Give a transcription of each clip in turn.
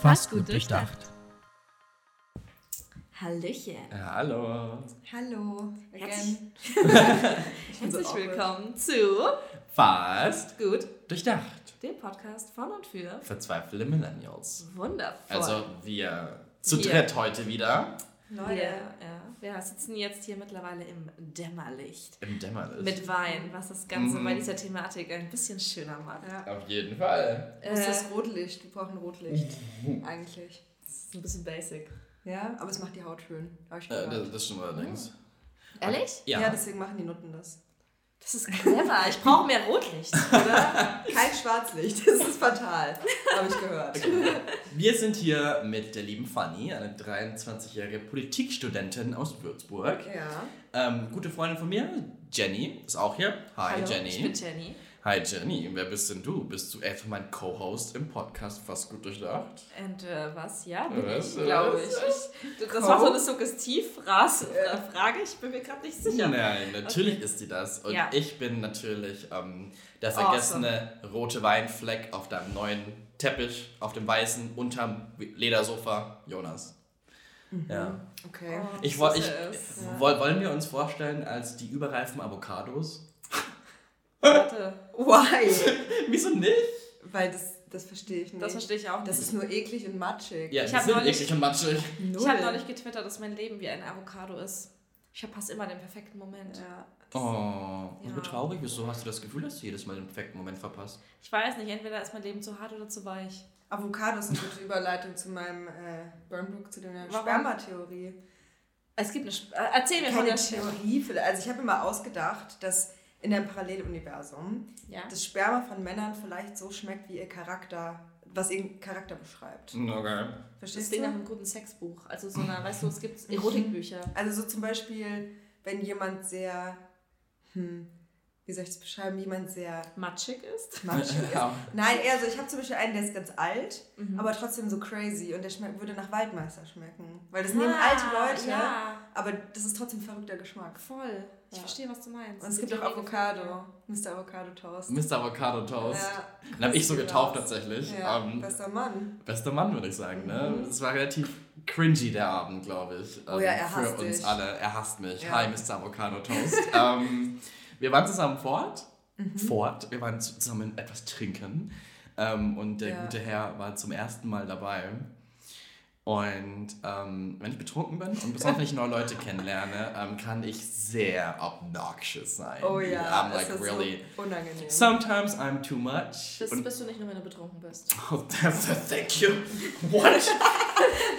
Fast gut durchdacht. Hallöchen. Ja, hallo. Hallo. Herzlich, Again. herzlich so willkommen zu Fast Gut, durchdacht. dem Podcast von und für Verzweifelte Millennials. Wundervoll. Also wir zu Wir. dritt heute wieder Leute. wir, ja, wir sitzen jetzt hier mittlerweile im Dämmerlicht. im Dämmerlicht. Mit Wein, was das Ganze Mhm. bei dieser Thematik ein bisschen schöner macht. Ja. Auf jeden Fall. Wo ist Äh, das Rotlicht? Wir brauchen Rotlicht. Eigentlich. das ist ein bisschen basic. Ja, aber es macht die Haut schön. Hab ich Äh, das, das stimmt allerdings. Ehrlich? Ja. ja. deswegen machen die Nutten das. Das ist clever. Ich brauche mehr Rotlicht. Oder? Kein Schwarzlicht. Das ist fatal. Habe ich gehört. Wir sind hier mit der lieben Fanny, eine 23-jährige Politikstudentin aus Würzburg. Ja. Ähm, gute Freundin von mir, Jenny, ist auch hier. Hi Hallo, Jenny. Ich bin Jenny. Hi Jenny, wer bist denn du? Bist du etwa mein Co-Host im Podcast Fast gut durchdacht? Und äh, was? Ja, bin Was? ich, glaube ich. Ich. Das war so eine Suggestivfrage. Ich bin mir gerade nicht sicher. Nein, natürlich ist sie das. Und Ja. ich bin natürlich ähm, der Awesome. vergessene rote Weinfleck auf deinem neuen Teppich, auf dem weißen, unterm Ledersofa, Jonas. Ja. Okay. Oh, Ich, ich, es. Ja. woll, wollen wir uns vorstellen als die überreifen Avocados? Warte, Why? Wieso nicht? Weil das, das verstehe ich nicht. das verstehe ich auch Das nicht. ist nur eklig und matschig. Ja, Ich hab sind neulich- eklig und matschig. Null. Ich habe neulich getwittert, dass mein Leben wie ein Avocado ist. Ich verpasse immer den perfekten Moment. Ja. Oh, Ja. so traurig. Wieso hast du das Gefühl, dass du jedes Mal den perfekten Moment verpasst? Ich weiß nicht, entweder ist mein Leben zu hart oder zu weich. Avocados sind eine gute Überleitung zu meinem äh, Burnbook, zu der Warum? Spermatheorie. Es gibt eine. Sp äh, erzähl mir von Keine der Theorie. Also ich habe mir mal ausgedacht, dass in einem Paralleluniversum Ja. das Sperma von Männern vielleicht so schmeckt, wie ihr Charakter, was ihren Charakter beschreibt. Okay. Das Verstehst klingt nach einem guten Sexbuch. Also so eine, weißt du, es gibt Erotikbücher. Also so zum Beispiel, wenn jemand sehr, hm, wie soll ich das beschreiben, jemand sehr Matschig ist. matschig ist. Ja. Nein, eher so, ich habe zum Beispiel einen, der ist ganz alt, Mhm. aber trotzdem so crazy und der schmeckt, würde nach Waldmeister schmecken. Weil das nehmen Ah, alte Leute, Ja, aber das ist trotzdem verrückter Geschmack. voll. Ich Ja. verstehe, was du meinst. Und es gibt auch Avocado, Mr. Avocado Toast. Mr. Avocado Toast. Ja, Den habe ich so getauft raus. tatsächlich. Ja, Ähm, bester Mann. bester Mann, würde ich sagen. Ne? Mhm. Es war relativ cringy, der Abend, glaube ich. Oh ja, er für hasst uns dich. alle. Er hasst mich. Ja. Hi, Mr. Avocado Toast. ähm, wir waren zusammen fort. Mhm. Fort. Wir waren zusammen etwas trinken. Ähm, und der Ja. gute Herr war zum ersten Mal dabei. Und ähm, wenn ich betrunken bin und besonders wenn ich neue Leute kennenlerne, ähm, kann ich sehr obnoxious sein. Oh ja, I'm like ist really. so unangenehm. Sometimes I'm too much. Das Und bist du nicht nur, wenn du betrunken bist. Oh, thank you. What?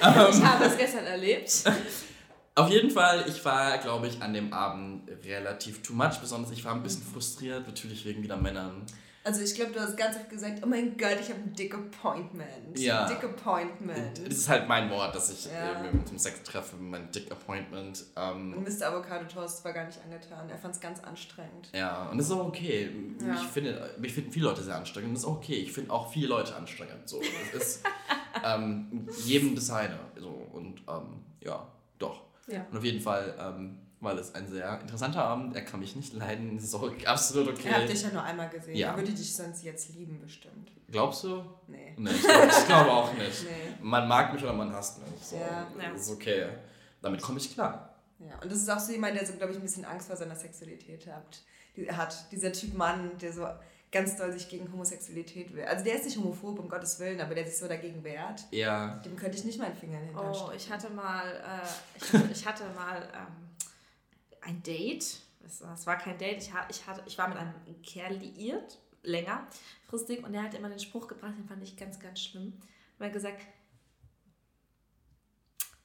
Ich habe es gestern erlebt. Auf jeden Fall, ich war, glaube ich, an dem Abend relativ too much. Besonders ich war ein bisschen frustriert, natürlich wegen wieder Männern. Also ich glaube, du hast ganz oft gesagt, oh mein Gott, ich habe ein dick Appointment. Ja. Dick Appointment. Das ist halt mein Wort, dass ich Ja. äh, mit dem Sex treffe, mein Dick Appointment. Ähm, Und Mr. Avocado Toast war gar nicht angetan. Er fand es ganz anstrengend. ja, und das ist auch okay. Ja. Ich finde, mich finden viele Leute sehr anstrengend. Und das ist auch okay. Ich finde auch viele Leute anstrengend. So, es ist ähm, jedem seine. So, und ähm, ja, doch. Ja. Und auf jeden Fall ähm, war das ein sehr interessanter Abend. Er kann mich nicht leiden. Das ist auch absolut okay. Er hat dich ja nur einmal gesehen. Ja. Er würde dich sonst jetzt lieben, bestimmt. Glaubst du? Nee. Nee, ich glaube ich glaube auch nicht. Nee. Man mag mich oder man hasst mich. So, Ja. Ja. Das ist okay. Damit komme ich klar. Ja. Und das ist auch so jemand, der so, glaube ich, ein bisschen Angst vor seiner Sexualität hat. Die, hat. Dieser Typ Mann, der so ganz doll sich gegen Homosexualität will. Also der ist nicht homophob, um Gottes Willen, aber der sich so dagegen wehrt. Ja. Dem könnte ich nicht meinen Finger in den Oh, ich hatte mal, äh, ich hatte, ich hatte mal ähm, ein Date. Es, es war kein Date. Ich, ha- ich, hatte, ich war mit einem Kerl liiert, längerfristig, und der hat immer den Spruch gebracht, den fand ich ganz, ganz schlimm. Er hat gesagt,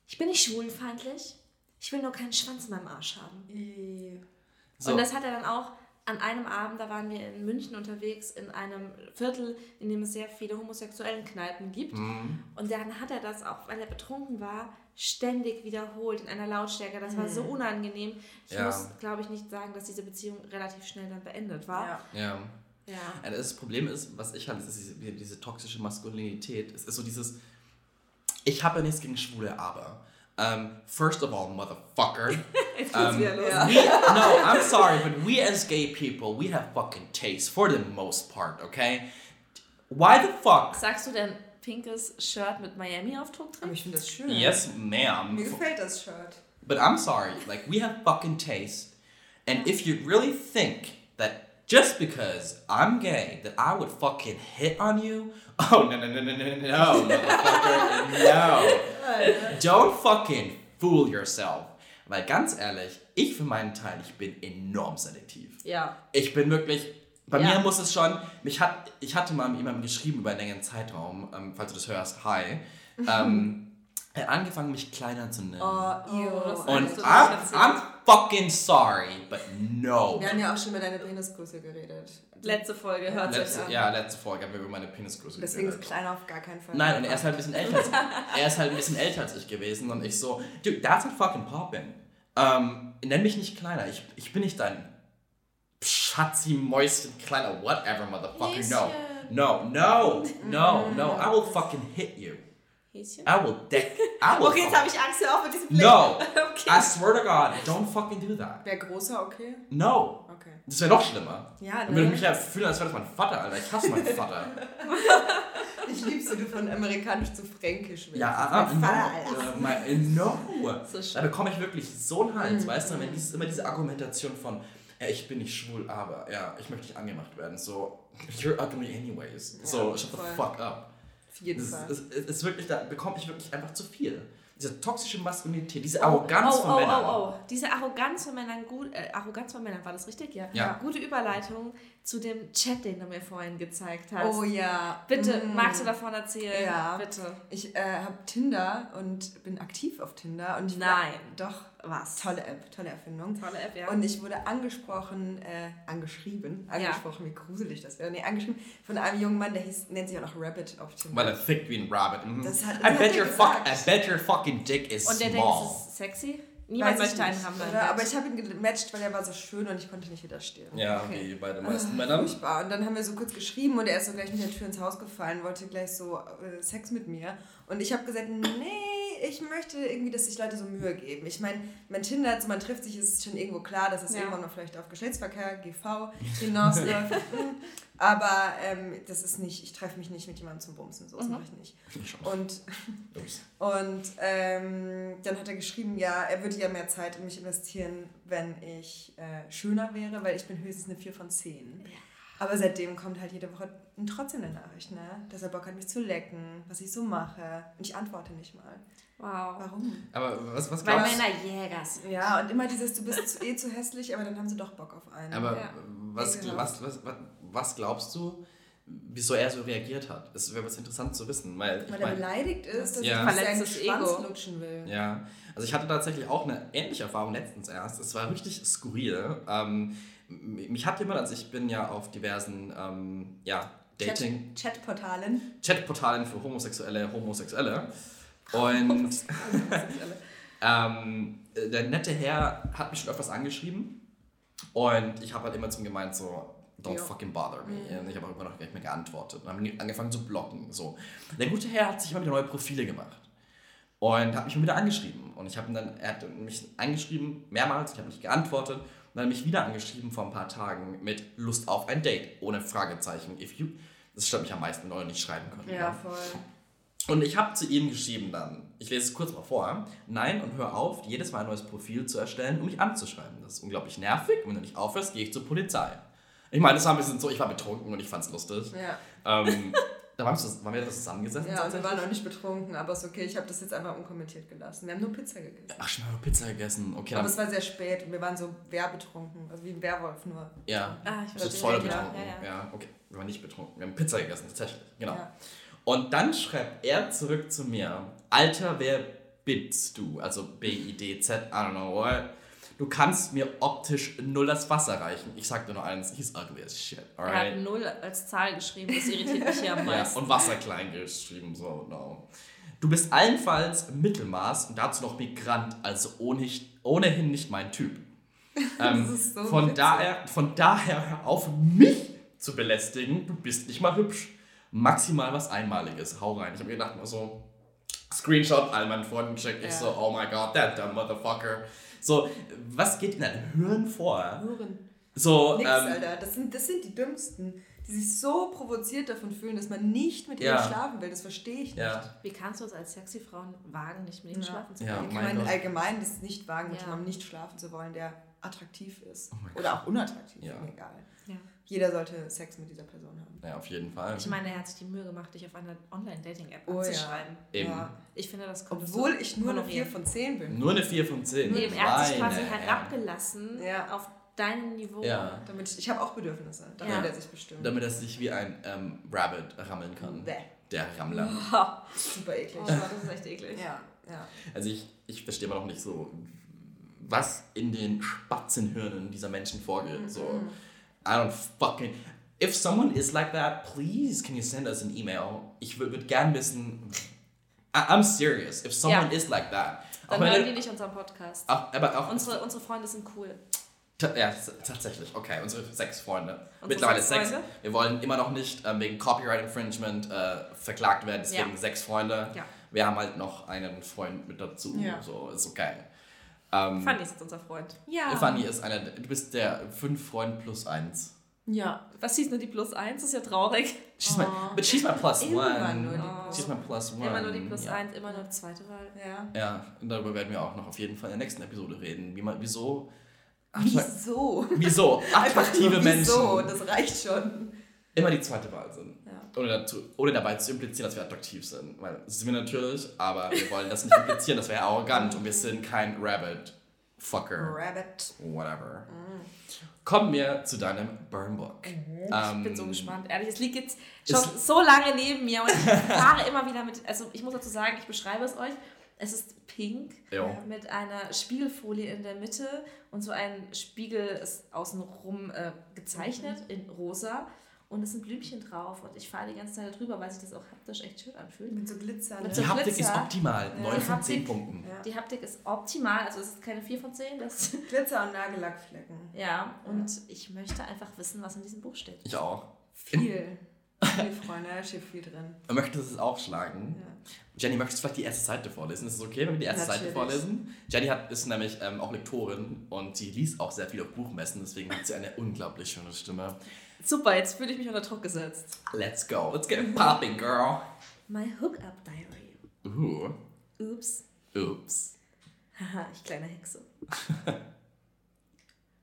ich bin nicht schwulenfeindlich, ich will nur keinen Schwanz in meinem Arsch haben. So. Und das hat er dann auch an einem Abend, da waren wir in München unterwegs, in einem Viertel, in dem es sehr viele homosexuellen Kneipen gibt. Mhm. Und dann hat er das auch, weil er betrunken war, ständig wiederholt in einer Lautstärke. Das war so unangenehm. Ich Ja. muss, glaube ich, nicht sagen, dass diese Beziehung relativ schnell dann beendet war. Ja. Ja. Ja. Ja, Das Problem ist, was ich habe, ist diese, diese toxische Maskulinität. Es ist so dieses, ich habe ja nichts gegen Schwule, aber. Um, first of all, motherfucker. Um, wieder los. Ja. we, no, I'm sorry, but we as gay people, we have fucking taste for the most part, okay? Why the fuck? Sagst du denn pinkes Shirt mit Miami-Aufdruck Aber drin? ich finde das schön. Yes, ma'am. Mir gefällt das Shirt. But I'm sorry, like we have fucking taste. And if you really think that just because I'm gay that I would fucking hit on you, oh no no no no no no motherfucker, no. Don't fucking fool yourself. Weil ganz ehrlich, ich für meinen Teil, ich bin enorm selektiv. Ja. Ich bin wirklich. Bei Ja. mir muss es schon. Mich hat, ich hatte mal mit jemandem geschrieben über einen längeren Zeitraum, ähm, falls du das hörst, hi. Ähm, er hat angefangen, mich kleiner zu nennen. Oh, Oh, das ew. Und das I'm fucking sorry, but no. Wir haben ja auch schon über deine Penisgröße geredet. Letzte Folge, hört sich Letzte, an. ja, letzte Folge haben wir über meine Penisgröße Deswegen ist geredet. kleiner auf gar keinen Fall. Nein, und er ist halt ein bisschen älter als er ist halt ein bisschen älter als ich gewesen und ich so, dude, that's not fucking poppin'. Ähm, nenn mich nicht kleiner, ich, ich bin nicht dein Schatzi, Mäuschen, kleiner, whatever, motherfucker, no. No, no, no, no, I will fucking hit you. Häschen? I will deck, I will Okay, jetzt habe ich Angst, hör auf mit diesem Blick. No, Okay. I swear to God, don't fucking do that. Wäre großer okay? No. Okay. Das wäre noch schlimmer. Ja, Dann würde ich ne? mich ja fühlen, als wäre das mein Vater, Alter. Ich hasse meinen Vater. Ich lieb's, wie du von amerikanisch zu fränkisch willst. Ja, ah, Mein no. Vater, Alter. Äh, mein- no. So Da bekomme ich wirklich so einen Hals, Mhm. weißt du, wenn dieses, immer diese Argumentation von, ja, ich bin nicht schwul, aber ja, ich möchte nicht angemacht werden. So, you're ugly anyways. So, Ja, shut the fuck up. Auf jeden Das Fall. ist, ist, ist wirklich, da bekomme ich wirklich einfach zu viel. Diese toxische Maskulinität, diese Oh, Arroganz oh, von oh, Männern. Oh, oh, Diese Arroganz von Männern, gut, äh, Arroganz von Männern, war das richtig? Ja. Ja. Gute Überleitung zu dem Chat, den du mir vorhin gezeigt hast. Oh ja. Bitte, Mm. magst du davon erzählen? Ja. Bitte. Ich äh, habe Tinder und bin aktiv auf Tinder. Und ich Nein. War, doch. Was? Tolle App, tolle Erfindung. Tolle App, ja. Und ich wurde angesprochen, äh, angeschrieben, angesprochen, wie gruselig das wäre. Nee, angeschrieben von einem jungen Mann, der hieß, nennt sich auch noch Rabbit auf Tinder. Weil er thick wie ein Rabbit. Mhm. Das hat- I, das hat bet your fuck, I bet your fucking dick is Und der denkt, small. es ist sexy? Niemand möchte einen haben. oder? Aber ich habe ihn gematcht, weil er war so schön und ich konnte nicht widerstehen. ja, Okay. wie bei den Ah, meisten Männern. Furchtbar. Und dann haben wir so kurz geschrieben und er ist so gleich mit der Tür ins Haus gefallen, wollte gleich so äh, Sex mit mir. Und ich habe gesagt, nee, ich möchte irgendwie, dass sich Leute so Mühe geben. Ich meine, mein Tinder, also man trifft sich, ist es schon irgendwo klar, dass es Ja. irgendwann mal vielleicht auf Geschlechtsverkehr, GV, hinausläuft. Mm. Aber ähm, das ist nicht, ich treffe mich nicht mit jemandem zum Bumsen, so das Mhm. mache ich nicht. Und und ähm, dann hat er geschrieben, ja, er würde ja mehr Zeit in mich investieren, wenn ich äh, schöner wäre, weil ich bin höchstens eine 4 von 10. Aber seitdem kommt halt jede Woche trotzdem eine Nachricht, ne? dass er Bock hat, mich zu lecken, was ich so mache. Und ich antworte nicht mal. Wow. Warum? Aber was, was Weil Männer Jäger sind. Ja, und immer dieses, du bist zu, eh zu hässlich, aber dann haben sie doch Bock auf einen. Aber Ja. was, Ekelhaft. was, was, was, was glaubst du, wieso er so reagiert hat? Es wäre was interessant zu wissen. Weil, ich weil er mein, beleidigt ist, dass Ja. ich seinen Verletztes Schwanz Ego. lutschen will. ja, also ich hatte tatsächlich auch eine ähnliche Erfahrung letztens erst. Es war richtig skurril. Ähm, mich hat jemand, also ich bin ja auf diversen ähm, ja, Dating, Chat- Chatportalen. Chatportalen für Homosexuelle, Homosexuelle. Und ähm, der nette Herr hat mich schon öfters angeschrieben. Und ich habe halt immer zum gemeint so, don't Ja. fucking bother me. Und ich habe auch immer noch gar nicht mehr geantwortet. Und haben angefangen zu blocken. So. Der gute Herr hat sich immer wieder neue Profile gemacht. Und hat mich immer wieder angeschrieben. Und ich habe ihn dann, er hat mich angeschrieben, mehrmals, ich habe nicht geantwortet. Und dann hat mich wieder angeschrieben vor ein paar Tagen mit Lust auf ein Date, ohne Fragezeichen. If you, das stört mich am meisten, wenn Leute nicht schreiben können. Ja, voll. Und ich habe zu ihm geschrieben dann, ich lese es kurz mal vor, nein und hör auf, jedes Mal ein neues Profil zu erstellen, um mich anzuschreiben. Das ist unglaublich nervig und wenn du nicht aufhörst, gehe ich zur Polizei. Ich meine, das war ein bisschen so, ich war betrunken und ich fand es lustig. Ja. Ähm, da waren wir, waren wir das zusammengesessen. Ja, wir waren auch nicht betrunken, aber ist okay, ich habe das jetzt einfach unkommentiert gelassen. Wir haben nur Pizza gegessen. Ach, schon mal Pizza gegessen. Okay, Aber es war sehr spät und wir waren so wehrbetrunken, also wie ein Werwolf nur. ja. Ah, ich ist verstehe. voll Ja, betrunken. ja, Ja, ja. okay. Wir waren nicht betrunken. Wir haben Pizza gegessen, tatsächlich. Genau. Ja. Und dann schreibt er zurück zu mir, Alter, wer bist du? Also B-I-D-Z, I don't know what. Du kannst mir optisch null das Wasser reichen. Ich sag dir nur eins, he's ugly as shit, Er hat alright? null als Zahl geschrieben, das irritiert mich hier am Ja, meisten. und Wasser klein geschrieben, so, no. Du bist allenfalls Mittelmaß und dazu noch Migrant, also ohne, ohnehin nicht mein Typ. Ähm, so von, witzig. daher, von daher hör auf, mich zu belästigen. Du bist nicht mal hübsch. Maximal was Einmaliges. Hau rein. Ich habe mir gedacht, so, Screenshot all meinen Freunden geschickt. Ich Ja. so, oh my god, that dumb motherfucker. So, was geht in deinem Hirn vor? Hören. So, Nix, ähm, Alter. Das sind, das sind die Dümmsten. die sich so provoziert davon fühlen, dass man nicht mit Ja. ihnen schlafen will. Das verstehe ich nicht. Ja. Wie kannst du es als sexy Frauen wagen, nicht mit ihnen Ja. schlafen zu Ja. können? Ich mein meine Gott. allgemein das nicht wagen, mit Ja. jemandem nicht schlafen zu wollen, der attraktiv ist. Oh Oder auch unattraktiv, Ja. egal. Jeder sollte Sex mit dieser Person haben. Ja, auf jeden Fall. Ich meine, er hat sich die Mühe gemacht, dich auf einer Online-Dating-App Oh ja. anzuschreiben. Eben. Ja. Ich finde, das kommt Obwohl ich nur eine 4 von 10 bin. Nur eine 4 von 10. Eben, er hat sich quasi herabgelassen Ja. auf dein Niveau. Ja. Damit ich ich habe auch Bedürfnisse. Damit Ja. er sich bestimmt. Damit er sich wie ein ähm, Rabbit rammeln kann. Bäh. Der Rammler. Super eklig. Oh, das ist echt eklig. Ja, ja. Also ich, ich verstehe immer noch nicht so, was in den Spatzenhirnen dieser Menschen vorgeht. So, I don't fucking... If someone is like that, please can you send us an email? Ich würde würd gern wissen... I, I'm serious. If someone Ja. is like that... Dann hören die nicht unseren Podcast. auch, aber auch... Unsere, unsere Freunde sind cool. Ja, tatsächlich. Okay, unsere sechs Freunde. Unsere Mittlerweile sechs sechs. Freunde? Wir wollen immer noch nicht ähm, wegen Copyright Infringement äh, verklagt werden, deswegen Ja. sechs Freunde. Ja. Wir haben halt noch einen Freund mit dazu. Ja. So, ist okay. Ähm, Fanny ist jetzt unser Freund. Ja. Fanny ist einer, du bist der fünf Freund plus eins. Ja. Was hieß nur die Plus 1? ist ja traurig. She's my, but she's my plus Immer one. nur die Plus she's my plus one. Immer nur die Plus ja. 1, immer nur die zweite Wahl. Ja. Ja, und darüber werden wir auch noch auf jeden Fall in der nächsten Episode reden. Wie man, wieso, Wieso? wieso attraktive nur Wieso? Menschen Das reicht schon. immer die zweite Wahl sind. Ohne, dazu, ohne dabei zu implizieren, dass wir attraktiv sind. Weil das sind wir natürlich, aber wir wollen das nicht implizieren, das wäre arrogant und wir sind kein Rabbit. Fucker. Rabbit. Whatever. Kommen wir zu deinem Burnbook. Ich Ähm, bin so gespannt. Ehrlich, es liegt jetzt schon so lange neben mir und ich fahre immer wieder mit. Also, ich muss dazu sagen, ich beschreibe es euch. Es ist pink Jo. mit einer Spiegelfolie in der Mitte und so ein Spiegel ist außenrum äh, gezeichnet in rosa und es sind Blümchen drauf und ich fahre die ganze Zeit drüber, weil sich das auch haptisch echt schön anfühlt. Mit so Glitzer. Mit ne? so Die Haptik ist optimal. Ja. 9 Die von 10 Haptik- Punkten. Ja. Die Haptik ist optimal, also es ist keine 4 von 10. Das, Glitzer und Nagellackflecken. ja, und ich möchte einfach wissen, was in diesem Buch steht. Ich auch. Viel. Viel, Freunde, da steht viel drin. Möchtest du es aufschlagen? Ja. Jenny, möchtest du vielleicht die erste Seite vorlesen? Ist es okay, wenn wir die erste Seite Natürlich. vorlesen? Jenny hat, ist nämlich ähm, auch Lektorin und sie liest auch sehr viel auf Buchmessen, deswegen hat sie eine unglaublich schöne Stimme. Super, jetzt fühle ich mich unter Druck gesetzt. Let's go. Let's get it popping, girl. My Hookup Diary. Uh, Ups. oops. Haha, ich kleine Hexe.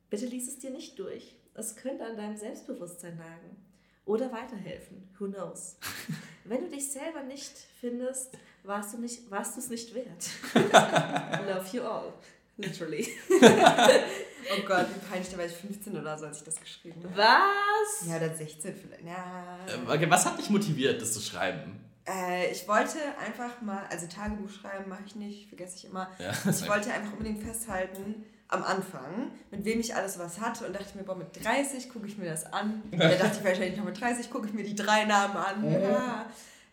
Bitte lies es dir nicht durch. Es könnte an deinem Selbstbewusstsein nagen. Oder weiterhelfen. Who knows? Wenn du dich selber nicht findest, warst du nicht, warst du es nicht wert. Love you all. Literally. Oh Gott, wie peinlich, da war ich 15 oder so, als ich das geschrieben habe. Was? Ja, oder 16 vielleicht. Ja. Ähm, Okay, was hat dich motiviert, das zu schreiben? Äh, ich wollte einfach mal, also Tagebuch schreiben mache ich nicht, vergesse ich immer. Ja, Ich wollte einfach unbedingt festhalten, am Anfang, mit wem ich alles was hatte und dachte mir, boah, mit 30 gucke ich mir das an. Und dann dachte ich wahrscheinlich noch mit 30 gucke ich mir die drei Namen an. Ja.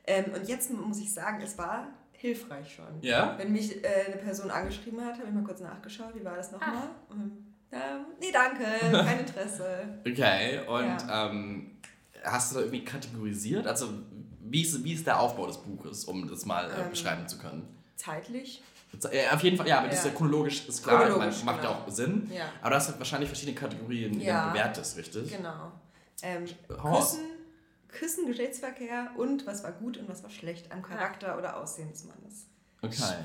Ähm, und jetzt muss ich sagen, es war hilfreich schon. Ja? Wenn mich äh, eine Person angeschrieben hat, habe ich mal kurz nachgeschaut, wie war das nochmal? Und, Ähm, nee, danke, kein Interesse. Okay, und ähm, hast du da irgendwie kategorisiert? Also, wie ist, wie ist der Aufbau des Buches, um das mal äh, Ähm. beschreiben zu können? Zeitlich? Auf jeden Fall, ja, aber das ist ja Ja. chronologisch, ist klar, Chronologisch, macht ja genau. auch Sinn. Ja, Aber du hast halt wahrscheinlich verschiedene Kategorien, die Ja. du bewertest, richtig? genau. Ähm. Küssen, Küssen, Geschlechtsverkehr und was war gut und was war schlecht am Charakter oder Aussehen des Mannes. Okay. Spannend.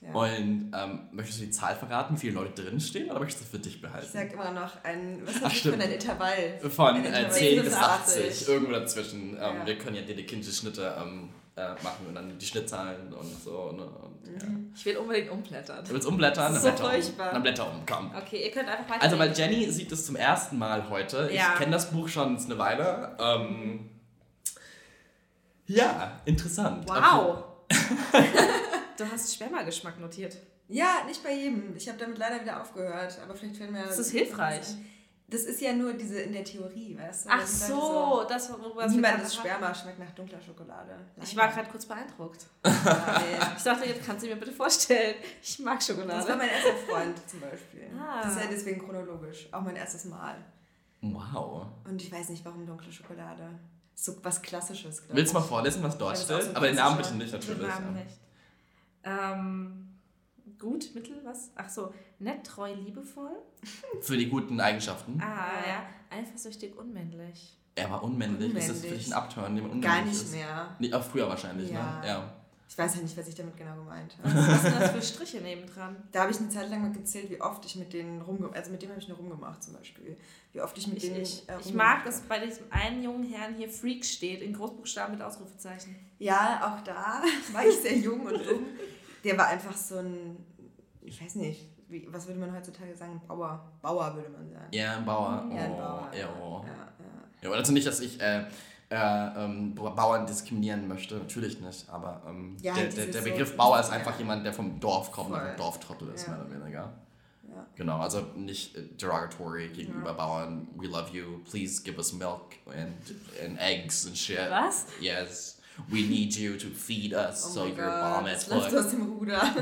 Ja. Und ähm, möchtest du die Zahl verraten, wie viele Leute drinstehen, oder möchtest du es für dich behalten? Ich sag immer noch ein, was Ach, das stimmt. ein Intervall? Von Ein äh, Intervall 10 bis 80. 80, irgendwo dazwischen. Ähm, Ja. Wir können ja die kindliche Schnitte ähm, äh, machen und dann die Schnittzahlen und so. Ne? Und, ja. Ich will unbedingt umblättern. Du willst umblättern? Dann So blätter um. furchtbar. Dann blätter um, komm. Okay, ihr könnt einfach weiter. Also, weil Jenny sieht es zum ersten Mal heute. Ja. Ich kenne das Buch schon eine Weile. Ähm, ja, interessant. Wow! du hast Spermageschmack notiert. Ja, nicht bei jedem. Ich habe damit leider wieder aufgehört, aber vielleicht fällt mir... Das ist hilfreich. Das ist ja nur diese in der Theorie, weißt du? Ach Das so, das worüber wir Niemandes gerade Sperma schmeckt nach dunkler Schokolade. Ich war gerade kurz beeindruckt. Ja. Ich dachte, jetzt kannst du mir bitte vorstellen. Ich mag Das war Schokolade. mein erster Freund zum Beispiel. Ah. Das ist ja deswegen chronologisch. Auch mein erstes Mal. Wow. Und ich weiß nicht, warum dunkle Schokolade. So was Klassisches, Willst du mal vorlesen, was dort steht? so Aber den Namen bitte nicht, Den natürlich. Namen ja. nicht. Ähm, gut, mittel, was? Ach so, nett, treu, liebevoll. Für die guten Eigenschaften. Ah, ja. Eifersüchtig, unmännlich. Er war unmännlich. Ist das für Unmännlich. dich ein Abturn, den man unmännlich Gar nicht ist? mehr. Nee, auch früher wahrscheinlich, Ja. ne? Ja. Ich weiß ja nicht, was ich damit genau gemeint habe. Was sind das für Striche nebendran? Da habe ich eine Zeit lang mal gezählt, wie oft ich mit denen rumgemacht Also mit dem habe ich nur rumgemacht zum Beispiel. Wie oft ich mit Ich, denen. ich, äh, ich mag, dass bei diesem einen jungen Herrn hier Freak steht, in Großbuchstaben mit Ausrufezeichen. Ja, auch da war ich sehr jung und dumm. Der war einfach so ein, ich weiß nicht, wie, was würde man heutzutage sagen? Bauer. Bauer würde man sagen. Ja, ein Bauer. Ja, ein Oh, Bauer. Ja, oh. Ja, ja. Ja, also nicht, dass ich äh, äh, ähm, Bauern diskriminieren möchte, natürlich nicht, aber ähm, Ja, der, der, der so- Begriff Bauer ist ja. einfach jemand, der vom Dorf kommt, Voll. und ein Dorftrottel ist, Ja. mehr oder weniger. Ja. Genau, also nicht äh, derogatory gegenüber Bauern. We love you, please give us milk and, and eggs and shit. Was? Yes. We need you to feed us, Oh so you're Gott, bomb as läuft aus dem Ruder.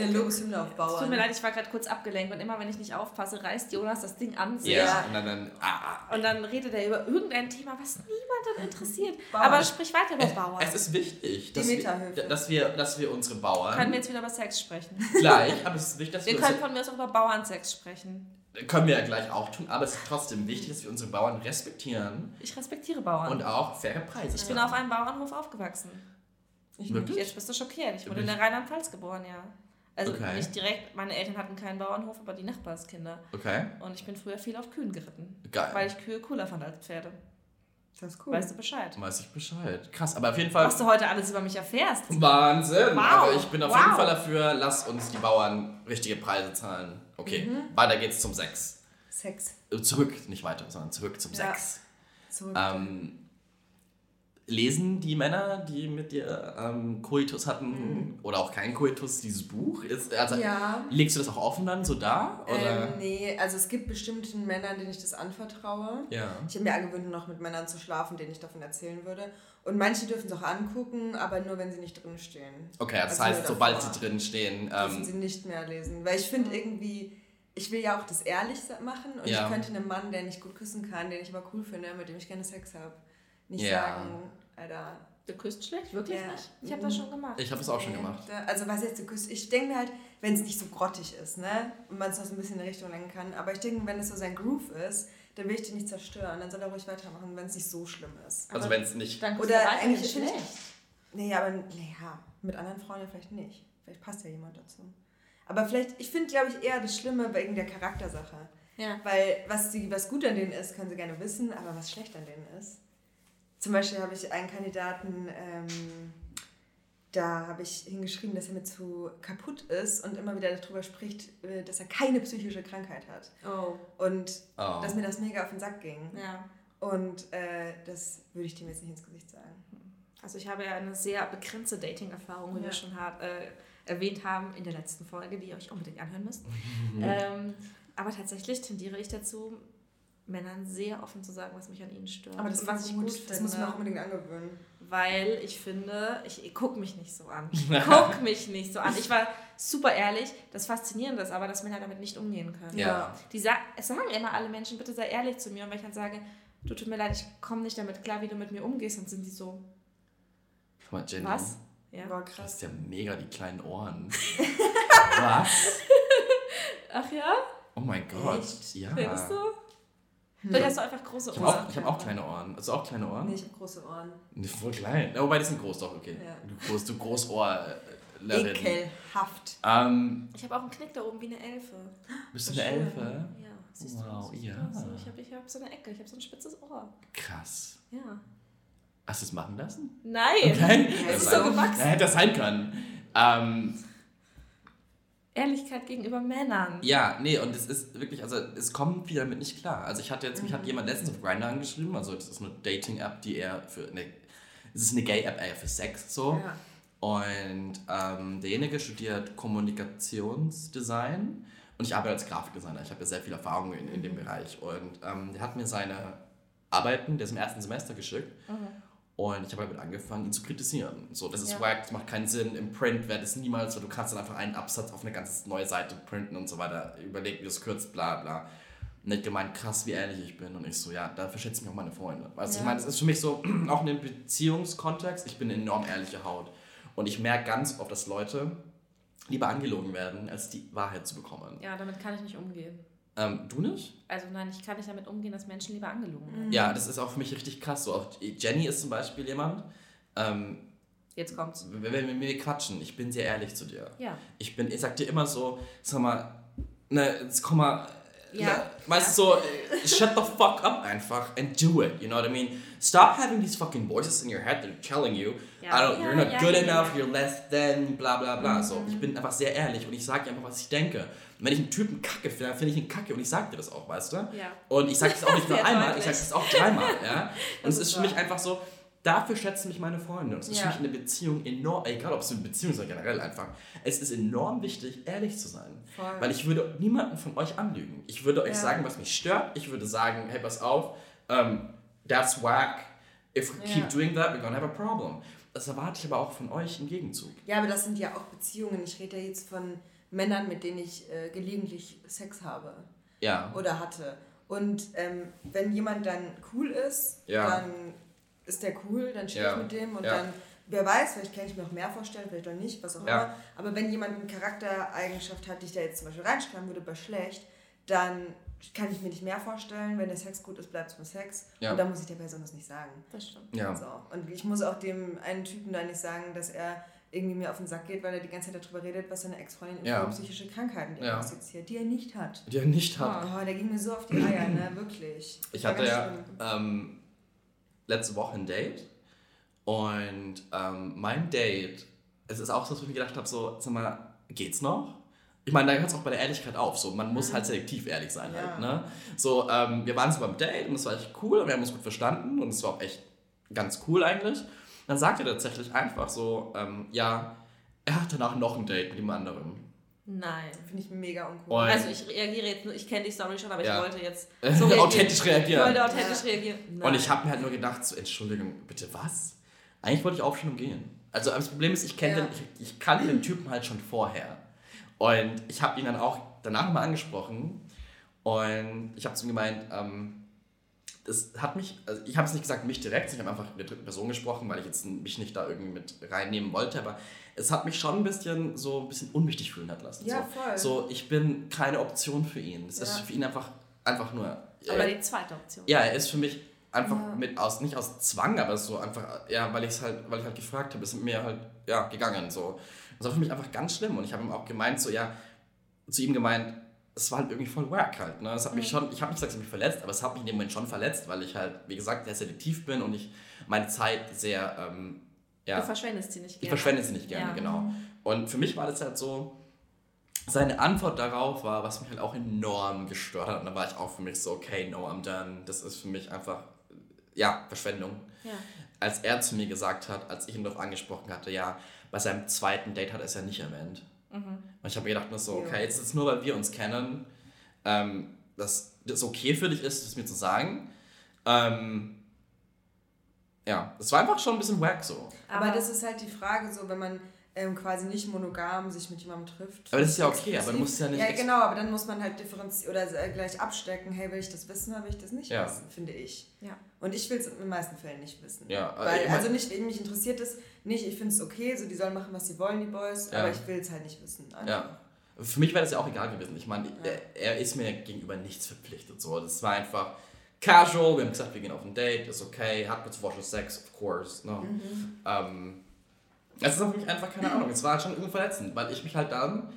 Äh, Lobeshymne auf Es tut mir leid, ich war gerade kurz abgelenkt und immer wenn ich nicht aufpasse, reißt Jonas das Ding an sich. Ja, und dann, dann ah, Und dann redet er über irgendein Thema, was niemanden interessiert. Bauern. Aber sprich weiter über Bauern. es ist wichtig, dass wir, dass, wir, dass wir unsere Bauern können wir jetzt wieder über Sex sprechen? gleich, aber es ist wichtig, dass wir, Wir können von mir aus auch über Bauernsex sprechen. Können wir ja gleich auch tun, aber es ist trotzdem wichtig, dass wir unsere Bauern respektieren Ich respektiere Bauern. und auch faire Preise ich bin auf einem Bauernhof aufgewachsen. Ich Wirklich? Jetzt bist du schockiert. Ich wurde in bist- der Rheinland-Pfalz geboren, ja. Also Okay. nicht direkt, meine Eltern hatten keinen Bauernhof, aber die Nachbarskinder. Okay, Und ich bin früher viel auf Kühen geritten. geil. Weil ich Kühe cooler fand als Pferde. Das ist cool. Weißt du Bescheid? Weiß ich Bescheid. Krass, aber auf jeden Fall. Was du heute alles über mich erfährst. Wahnsinn! Wow. Aber ich bin auf Wow. jeden Fall dafür, lass uns die Bauern richtige Preise zahlen. Okay, Mhm. weiter geht's zum Sex. Sex. Äh, Zurück, nicht weiter, sondern zurück zum Ja. Sex. Zurück. Ähm, lesen die Männer, die mit dir ähm, Koitus hatten oder auch kein Koitus, dieses Buch? Ist, also, Mhm. Ja. Legst du das auch offen dann so da? Oder? Ähm, nee, also es gibt bestimmten Männern, denen ich das anvertraue. Ja. Ich habe mir angewöhnt, noch mit Männern zu schlafen, denen ich davon erzählen würde. Und manche dürfen es auch angucken, aber nur, wenn sie nicht drinstehen. Okay, das Also heißt, sobald sie drin stehen. Dürfen Ähm, sie nicht mehr lesen. Weil ich finde irgendwie, ich will ja auch das ehrlich machen und Ja. ich könnte einem Mann, der nicht gut küssen kann, den ich aber cool finde, mit dem ich gerne Sex habe, nicht Ja. sagen, Alter. Du küsst schlecht? Wirklich Ja. nicht? Ich habe das schon gemacht. ich habe es auch schon gemacht. Also was jetzt du küsst, ich denke mir halt, wenn es nicht so grottig ist, ne? Und man es noch so ein bisschen in die Richtung lenken kann. Aber ich denke, wenn es so sein Groove ist, dann will ich den nicht zerstören. Dann soll er ruhig weitermachen, wenn es nicht so schlimm ist. Also wenn es nicht. Dann Oder er eigentlich nicht finde ich- schlecht. Nee, aber naja, mit anderen Frauen ja vielleicht nicht. Vielleicht passt ja jemand dazu. Aber vielleicht, ich finde, glaube ich, eher das Schlimme wegen der Charaktersache. Ja. Weil was, sie, was gut an denen ist, können sie gerne wissen, aber was schlecht an denen ist. Zum Beispiel habe ich einen Kandidaten, ähm, da habe ich hingeschrieben, dass er mir zu kaputt ist und immer wieder darüber spricht, äh, dass er keine psychische Krankheit hat. Oh. Und Oh. dass mir das mega auf den Sack ging. Ja. Und äh, das würde ich dem jetzt nicht ins Gesicht sagen. Also ich habe ja eine sehr begrenzte Dating-Erfahrung, wie Ja. wir schon hat, äh, erwähnt haben in der letzten Folge, die ihr euch unbedingt anhören müsst. ähm, aber tatsächlich tendiere ich dazu, Männern sehr offen zu sagen, was mich an ihnen stört. Aber das was ich gut. gut das finde. muss man auch unbedingt angewöhnen. weil ich finde, ich, ich guck mich nicht so an. Ich guck mich nicht so an. Ich war super ehrlich. Das Faszinierende ist aber, dass Männer damit nicht umgehen können. Ja. Die sa es sagen immer alle Menschen, bitte sei ehrlich zu mir. Und wenn ich dann sage, du tut mir leid, ich komme nicht damit klar, wie du mit mir umgehst, dann sind die so, Guck mal, Jenny. was? Ja. War Du krass. hast ja mega die kleinen Ohren. Was? Ach ja? Oh mein Gott. Echt? Ja. Findest du? Vielleicht hast du einfach große Ich Ohren. habe auch, ich hab auch kleine Ohren. Hast du auch kleine Ohren? Nee, ich habe große Ohren. Nee, voll klein. Ja, wobei, die sind groß, doch, okay. Ja. Du, groß, du Großohrlerin. Ekelhaft. Ähm, Ich habe auch einen Knick da oben wie eine Elfe. bist du eine Schön. Elfe? Ja, siehst du? Wow, siehst ja. Du? So, ich habe ich hab so eine Ecke, ich habe so ein spitzes Ohr. Krass. Ja. Hast du es machen lassen? Nein! Nein? Ja, ist Das so sein- gewachsen. Hätte das sein können. Ähm, Ehrlichkeit gegenüber Männern. ja, nee, und es ist wirklich, also es kommt viel damit nicht klar. Also ich hatte jetzt, mich hat jemand letztens auf Grindr angeschrieben, also das ist eine Dating-App, die eher für eine, es ist eine Gay-App eher für Sex, so. Ja. Und ähm, derjenige studiert Kommunikationsdesign und ich arbeite als Grafikdesigner. Ich habe ja sehr viel Erfahrung in, in dem Bereich. Und ähm, der hat mir seine Arbeiten, der ist im ersten Semester geschickt. Und ich habe damit angefangen, ihn zu kritisieren. So, das ist Ja. wack, das macht keinen Sinn. Im Print wäre das niemals so. Du kannst dann einfach einen Absatz auf eine ganz neue Seite printen und so weiter. Überleg, wie du es kürzt, bla bla. Und hat gemeint, krass, wie ehrlich ich bin. Und ich so, ja, dafür schätzen mich auch meine Freunde. Also Ja. ich meine, es ist für mich so, auch in einem Beziehungskontext, ich bin eine enorm ehrliche Haut. Und ich merke ganz oft, dass Leute lieber angelogen werden, als die Wahrheit zu bekommen. Ja, damit kann ich nicht umgehen. Ähm, du nicht? Also nein, ich kann nicht damit umgehen, dass Menschen lieber angelogen werden. Ja, das ist auch für mich richtig krass. So, auch Jenny ist zum Beispiel jemand. Ähm, Jetzt kommt's. wenn wir mit mir quatschen, ich bin sehr ehrlich zu dir. Ja. Ich bin, ich sag dir immer so, sag mal, ne, jetzt komm mal, Ja. ne, weißt du so, äh, shut the fuck up einfach and do it. You know what I mean? Stop having these fucking voices in your head that are telling you, Ja. I don't, Ja, you're not ja, good ja, enough, ja. you're less than, bla bla bla. So, Mhm. ich bin einfach sehr ehrlich und ich sag dir einfach, was ich denke. Und wenn ich einen Typen kacke finde, dann finde ich ihn kacke und ich sag dir das auch, weißt du? Ja. Und ich sag das auch nicht nur einmal, ich sag das auch dreimal, ja. Und Das es ist ist für mich einfach so, dafür schätzen mich meine Freunde. Und es ist Ja. für mich in der Beziehung enorm, egal ob es eine Beziehung ist oder generell einfach, es ist enorm wichtig, ehrlich zu sein. Voll. Weil ich würde niemanden von euch anlügen. Ich würde euch Ja. sagen, was mich stört. Ich würde sagen, hey, pass auf, um, that's whack. If we Ja. keep doing that, we're gonna have a problem. Das erwarte ich aber auch von euch im Gegenzug. Ja, aber das sind ja auch Beziehungen. Ich rede ja jetzt von Männern, mit denen ich äh, gelegentlich Sex habe Ja. oder hatte. Und ähm, wenn jemand dann cool ist, Ja. dann ist der cool, dann stehe Ja. ich mit dem und Ja. dann, wer weiß, vielleicht kann ich mir noch mehr vorstellen, vielleicht auch nicht, was auch Ja. immer. Aber wenn jemand eine Charaktereigenschaft hat, die ich da jetzt zum Beispiel reinschreiben würde bei schlecht, dann kann ich mir nicht mehr vorstellen. Wenn der Sex gut ist, bleibt es nur Sex. Ja. Und dann muss ich der Person das nicht sagen. Das stimmt. Ja. So. Und ich muss auch dem einen Typen da nicht sagen, dass er irgendwie mir auf den Sack geht, weil er die ganze Zeit darüber redet, was seine Ex-Freundin Ja. für psychische Krankheiten Ja. diagnostiziert, die er nicht hat. Die er nicht hat. Oh, der ging mir so auf die Eier, ne? Wirklich. Ich hatte ja ähm, letzte Woche ein Date und ähm, mein Date, es ist auch so, dass ich mir gedacht habe, so, sag mal, geht's noch? Ich meine, da hört es auch bei der Ehrlichkeit auf. So, man muss halt selektiv ehrlich sein. Mhm. Ja. Halt, ne? So, ähm, wir waren so beim Date und es war echt cool und wir haben uns gut verstanden und es war auch echt ganz cool eigentlich. Dann sagt er tatsächlich einfach so, ähm, ja, er hat danach noch ein Date mit jemand anderem. Nein. Finde ich mega uncool. Und- Also ich reagiere jetzt nur, ich kenne die Story schon, aber Ja. ich wollte jetzt so reagieren. Authentisch reagieren. Ich wollte authentisch reagieren. Und ich habe mir halt nur gedacht, so, Entschuldigung, bitte was? Eigentlich wollte ich aufstehen und gehen. Also das Problem ist, ich, kenn Ja. den, ich, ich kannte den Typen halt schon vorher. Und ich habe ihn dann auch danach mal angesprochen. Und ich habe zu ihm gemeint, ähm, das hat mich, also ich habe es nicht gesagt mich direkt, ich habe einfach mit der dritten Person gesprochen, weil ich jetzt mich nicht da irgendwie mit reinnehmen wollte, aber es hat mich schon ein bisschen so ein bisschen unwichtig fühlen hat lassen. Ja, so. voll. So, ich bin keine Option für ihn. Es ist Ja. für ihn einfach, einfach nur. aber äh, die zweite Option. ja, er ist für mich einfach Ja. mit aus, nicht aus Zwang, aber so einfach, ja, weil ich es halt, weil ich halt gefragt habe, ist mit mir halt, ja, gegangen, so. Das war für mich einfach ganz schlimm und ich habe ihm auch gemeint, so, ja, zu ihm gemeint, es war halt irgendwie voll wack halt, ne, es hat mich schon, ich habe nicht gesagt, es hat mich verletzt, aber es hat mich in dem Moment schon verletzt, weil ich halt, wie gesagt, sehr selektiv bin und ich meine Zeit sehr, ähm, ja, Du verschwendest sie nicht ich gerne. verschwende sie nicht gerne, Ja. genau. Und für mich war das halt so, seine Antwort darauf war, was mich halt auch enorm gestört hat. Und da war ich auch für mich so, okay, no, I'm done. Das ist für mich einfach, ja, Verschwendung. Ja. Als er zu mir gesagt hat, als ich ihn darauf angesprochen hatte, ja, bei seinem zweiten Date hat er es ja nicht erwähnt. Mhm. Und ich habe mir gedacht, nur so, okay, jetzt ist es nur, weil wir uns kennen, ähm, dass das okay für dich ist, das mir zu sagen. Ähm, ja, es war einfach schon ein bisschen wack so. aber das ist halt die Frage, so wenn man ähm, quasi nicht monogam sich mit jemandem trifft. Aber das ist ja okay, aber du musst ja nicht Ja, genau, aber dann muss man halt differenzieren oder äh, gleich abstecken, hey, will ich das wissen oder will ich das nicht Ja. wissen, finde ich. Ja. Und ich will es in den meisten Fällen nicht wissen. Ja, äh, Weil, ich mein- also nicht, mich interessiert es nicht, ich finde es okay, so die sollen machen, was sie wollen, die Boys, Ja. aber ich will es halt nicht wissen. Einfach. Ja. Für mich wäre das ja auch egal gewesen. Ich meine, Ja. er, er ist mir gegenüber nichts verpflichtet. So. Das war einfach casual. Wir haben gesagt, wir gehen auf ein Date, ist okay. Hat kurz vorher Sex, of course. No. Mhm. Ähm, es ist für mich einfach keine Ahnung. Es war halt schon irgendwie verletzend, weil ich mich halt dann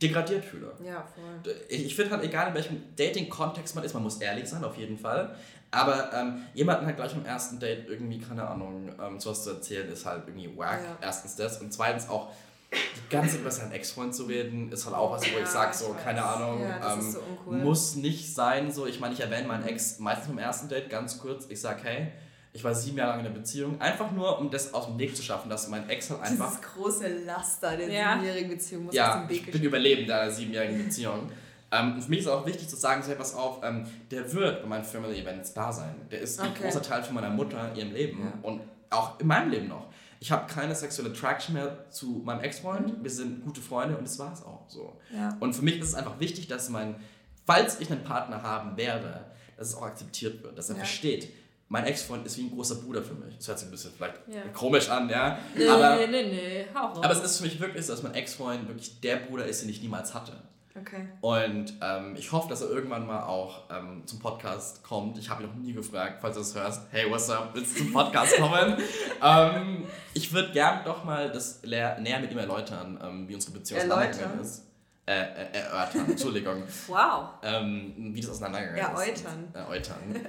degradiert fühle. Ja, voll. Ich, ich finde halt, egal in welchem Dating-Kontext man ist, man muss ehrlich sein, auf jeden Fall. Aber ähm, jemanden halt gleich am ersten Date irgendwie, keine Ahnung, ähm, sowas zu erzählen, ist halt irgendwie wack. Ja. Erstens das. Und zweitens auch, die ganze Zeit über seinen Ex-Freund zu reden, ist halt auch was, wo Ja, ich sage, ich so, keine Ahnung, Ja, das ähm, so muss nicht sein. So, ich meine, ich erwähne meinen Ex meistens beim ersten Date ganz kurz. Ich sage, hey, ich war sieben Jahre lang in einer Beziehung, einfach nur, um das aus dem Weg zu schaffen, dass mein Ex halt einfach Dieses große Laster der Ja. siebenjährigen Beziehung muss aus ja, dem ich Weg bin geschafft Überlebender einer siebenjährigen Beziehung. Ähm, für mich ist auch wichtig zu sagen, so, pass auf, ähm, der wird bei meinen Family Events da sein. Der ist ein Okay. großer Teil von meiner Mutter, ihrem Leben Ja. und auch in meinem Leben noch. Ich habe keine sexuelle Attraction mehr zu meinem Ex-Freund. Wir sind gute Freunde und das war es auch so. Ja. Und für mich ist es einfach wichtig, dass mein, falls ich einen Partner haben werde, dass es auch akzeptiert wird, dass er Ja. versteht. Mein Ex-Freund ist wie ein großer Bruder für mich. Das hört sich ein bisschen vielleicht Ja. komisch an, ja. Nee, Aber nee, nee, nee, hau raus. aber es ist für mich wirklich so, dass mein Ex-Freund wirklich der Bruder ist, den ich niemals hatte. Okay. Und ähm, ich hoffe, dass er irgendwann mal auch ähm, zum Podcast kommt. Ich habe ihn noch nie gefragt, falls du das hörst. Hey, what's up? Willst du zum Podcast kommen? ähm, ich würde gern doch mal das näher mit ihm erläutern, ähm, wie unsere Beziehung auseinandergegangen ist. Äh, äh, erörtern, Entschuldigung. Wow. ähm, wie das auseinandergegangen ist. Eräutern. Erläutern.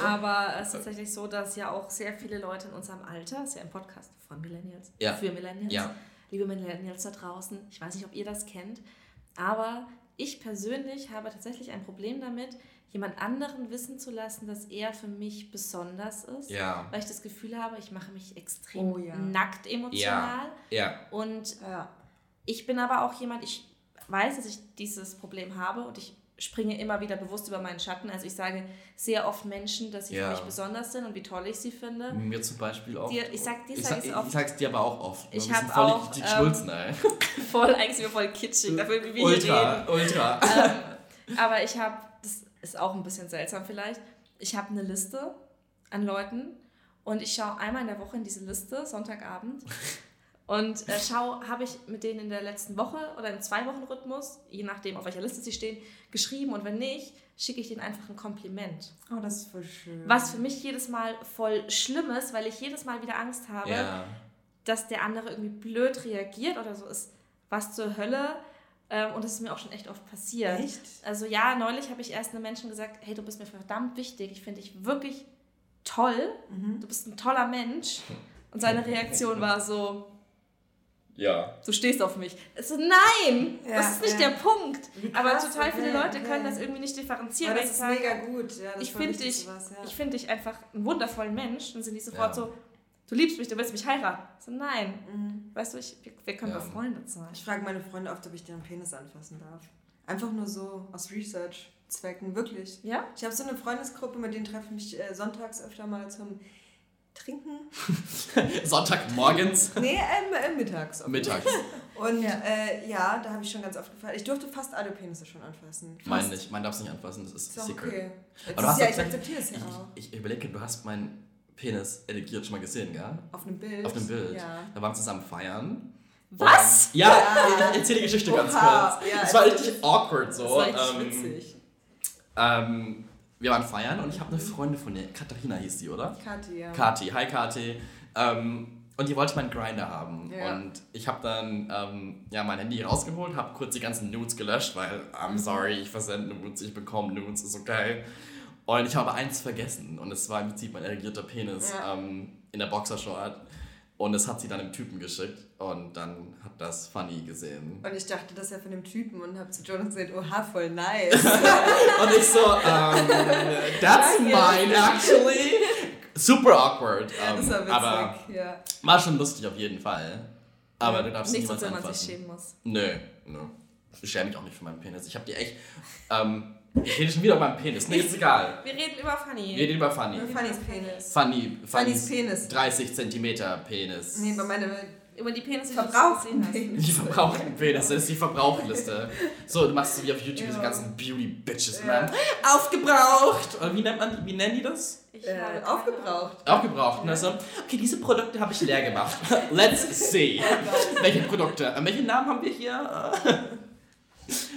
Aber es ist tatsächlich so, dass ja auch sehr viele Leute in unserem Alter, ist ja ein Podcast von Millennials, Ja. für Millennials, Ja. liebe Millennials da draußen, ich weiß nicht, ob ihr das kennt, aber ich persönlich habe tatsächlich ein Problem damit, jemand anderen wissen zu lassen, dass er für mich besonders ist. Ja. Weil ich das Gefühl habe, ich mache mich extrem Oh ja. nackt emotional. Ja. Und Ja. ich bin aber auch jemand, ich weiß, dass ich dieses Problem habe und ich springe immer wieder bewusst über meinen Schatten. Also ich sage sehr oft Menschen, dass sie Ja. für mich besonders sind und wie toll ich sie finde. Mir zum Beispiel auch. Ich sag- dir ich, sag ich, oft. ich sag's dir aber auch oft. Ich Wir sind hab voll auch, die ähm, Schulzen, ey. Voll, eigentlich sind wir voll kitschig, dafür wie wir hier reden. Ultra, ultra. Ähm, aber ich habe, das ist auch ein bisschen seltsam vielleicht, ich habe eine Liste an Leuten und ich schaue einmal in der Woche in diese Liste, Sonntagabend, und äh, schaue, habe ich mit denen in der letzten Woche oder im Zwei-Wochen-Rhythmus, je nachdem, auf welcher Liste sie stehen, geschrieben und wenn nicht, schicke ich denen einfach ein Kompliment. Oh, das ist voll schön. Was für mich jedes Mal voll schlimm ist, weil ich jedes Mal wieder Angst habe, Ja. dass der andere irgendwie blöd reagiert oder so ist, was zur Hölle. Ähm, und das ist mir auch schon echt oft passiert. Echt? Also ja, neulich habe ich erst einem Menschen gesagt, hey, du bist mir verdammt wichtig, ich finde dich wirklich toll, Mhm. du bist ein toller Mensch. Und seine Reaktion war so, Ja. du stehst auf mich. Ich so, nein, Ja, das ist nicht ja. der Punkt. Wie Aber krass, total viele okay, Leute okay. können das irgendwie nicht differenzieren. Aber das ist sagen, mega gut. Ja, das ich finde dich, sowas, ja. ich find dich einfach einen wundervollen Mensch. Dann sind die Ja. sofort so, du liebst mich, du willst mich heiraten. So, nein. Mhm. Weißt du, ich, wir, wir können Ja. befreundet sein. Ich frage meine Freunde oft, ob ich deren Penis anfassen darf. Einfach nur so aus Research-Zwecken, wirklich. Ja? Ich habe so eine Freundesgruppe, mit denen treffe ich mich äh, sonntags öfter mal zum Trinken. Sonntagmorgens, Nee, ähm, äh, mittags. mittags. Und Ja. äh, ja da habe ich schon ganz oft gefallen. Ich durfte fast alle Penisse schon anfassen. Fast. Mein nicht, mein darfst du nicht anfassen, das ist Ist secret. okay. Aber du hast ja, ich akzeptiere es ja Ich, auch. ich, ich überlege, du hast meinen Penis editiert schon mal gesehen, gell? Auf einem Bild. Auf dem Bild. Ja. Da waren wir zusammen feiern. Was? Und, ja, Ja. ich erzähle die Geschichte ganz Oha. kurz. Ja, es war richtig awkward so. Das war richtig ähm, witzig. ähm, wir waren feiern und ich habe eine Freundin von ihr, Katharina hieß die, oder? Kathi, ja. Kati, hi Kati. Ähm, und die wollte meinen Grinder haben. Ja. Und ich habe dann ähm, ja, mein Handy rausgeholt, habe kurz die ganzen Nudes gelöscht, weil, I'm sorry, ich versende Nudes, ich bekomme Nudes, ist okay. Und ich habe eins vergessen und es war im Prinzip mein erregierter Penis Ja. ähm, in der Boxershort. Und das hat sie dann dem Typen geschickt und dann hat das Funny gesehen. Und ich dachte, das ist ja von dem Typen und habe zu Jonas gesagt, oha, voll nice. Und ich so, ähm, that's mine actually. Super awkward. ja, das ähm, war witzig. aber ja. War schon lustig auf jeden Fall. Aber Ja, du darfst Nichts, niemals wozu man sich anfassen. schämen muss. Nö, nö. Ich schäme mich auch nicht für meinen Penis. Ich hab die echt. Ähm, ich rede schon wieder über meinen Penis. Nee, ist egal. Wir reden über Fanny. Wir reden über Funny. Fannys Penis. Funny. Fannys Penis. 30 Zentimeter Penis. Nee, bei meiner Über die Penisse, die verbrauchten gesehen Die Penis. verbrauchten Penis, das ist die Verbrauchliste. So, du machst so wie auf YouTube diese Ja. ganzen Beauty-Bitches, Ja. man. Aufgebraucht! Oder wie nennt man die, wie nennen die das? Ich Äh, aufgebraucht. Aufgebraucht. Und dann so, okay, diese Produkte habe ich leer gemacht. Let's see. Welche Produkte? Welche Namen haben wir hier?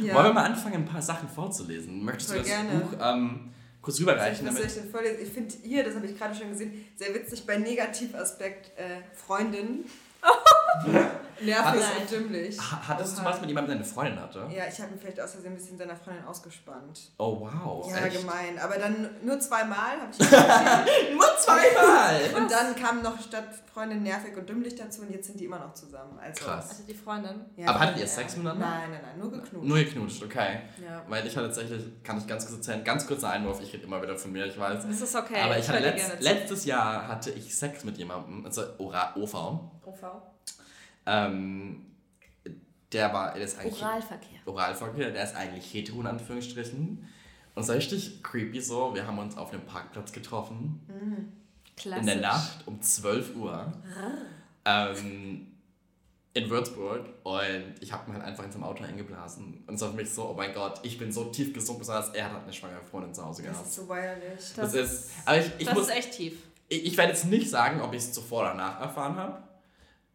Ja. Wollen wir mal anfangen, ein paar Sachen vorzulesen? Möchtest Voll du das gerne. Buch ähm, kurz rüberreichen? Damit? ich vorlesen? Ich finde hier, das habe ich gerade schon gesehen, sehr witzig bei Negativaspekt äh, Freundin. Nervig und dümmlich. Ha- Hattest du was mit jemandem, der eine Freundin hatte? Ja, ich habe ihn vielleicht aus Versehen ein bisschen seiner Freundin ausgespannt. Oh, wow. ja, echt? gemein. Aber dann nur zweimal habe ich ihn. Nur zweimal! Und dann kam noch statt Freundin nervig und dümmlich dazu und jetzt sind die immer noch zusammen. Also, Krass. Also die Freundin. Ja, Aber hattet ihr ja. Sex miteinander? Nein, nein, nein, nur geknutscht. Nur geknutscht, okay. Ja. Weil ich hatte tatsächlich, kann ich ganz kurz erzählen, ganz kurzer Einwurf, ich rede immer wieder von mir, ich weiß. Das ist okay. Aber ich hatte höre dir letzt, letztes Jahr hatte ich Sex mit jemandem, also OV. OV. Ähm, der war, der ist eigentlich Oralverkehr. Oralverkehr, der ist eigentlich hetero in Anführungsstrichen. Und es war richtig creepy so. Wir haben uns auf einem Parkplatz getroffen. Klassisch. In der Nacht um 12 Uhr. Ähm, in Würzburg. Und ich habe mir halt einfach in seinem Auto eingeblasen. Und es war für mich so, oh mein Gott, ich bin so tief gesunken, besonders er hat eine schwangere Freundin zu Hause Das gehabt. ist so widerlich. Das, Das ist, aber ich, ich das muss, ist echt tief. ich, ich werde jetzt nicht sagen, ob ich es zuvor oder danach erfahren habe.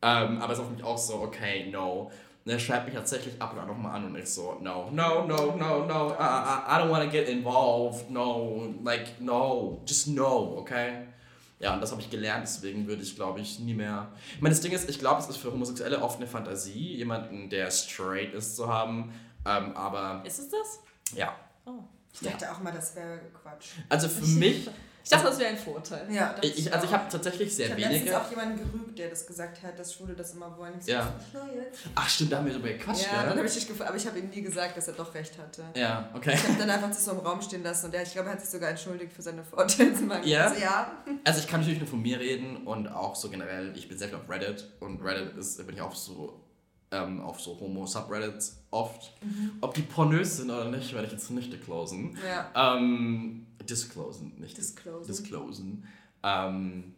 Ähm, aber es ist auch für mich auch so, okay, no. Und er schreibt mich tatsächlich ab und an nochmal an und ich so, no, no, no, no, no, I, I, I don't want to get involved, no, like, no, just no, okay? Ja, und das habe ich gelernt, deswegen würde ich, glaube ich, nie mehr. Ich meine, das Ding ist, ich glaube, es ist für Homosexuelle oft eine Fantasie, jemanden, der straight ist, zu haben, ähm, aber Ist es das? ja. Oh. Ich dachte auch mal, das wäre Quatsch. Also für mich, Ich dachte, das wäre ein Vorteil. Ja, ich, also ich habe tatsächlich ich sehr habe letztens wenige. auch jemanden gerügt, der das gesagt hat, dass Schwule das immer wollen. Ich so, Ja. Ach stimmt, da haben wir drüber gequatscht, Ja, dann gell? habe ich dich gefragt, aber ich habe ihm nie gesagt, dass er doch recht hatte. Ja, okay. Ich habe dann einfach das so im Raum stehen lassen und er, ich glaube, er hat sich sogar entschuldigt für seine Vorurteilsmagie. Ja? Also, ja. Also ich kann natürlich nur von mir reden und auch so generell, ich bin sehr viel auf Reddit und Reddit ist, bin ich auch so ähm, auf so Homo-Subreddits oft. Ob die pornös sind oder nicht, werde ich jetzt nicht disclosen. Ja. Ähm, disclosen, nicht Disclosen. disclosen. Ähm,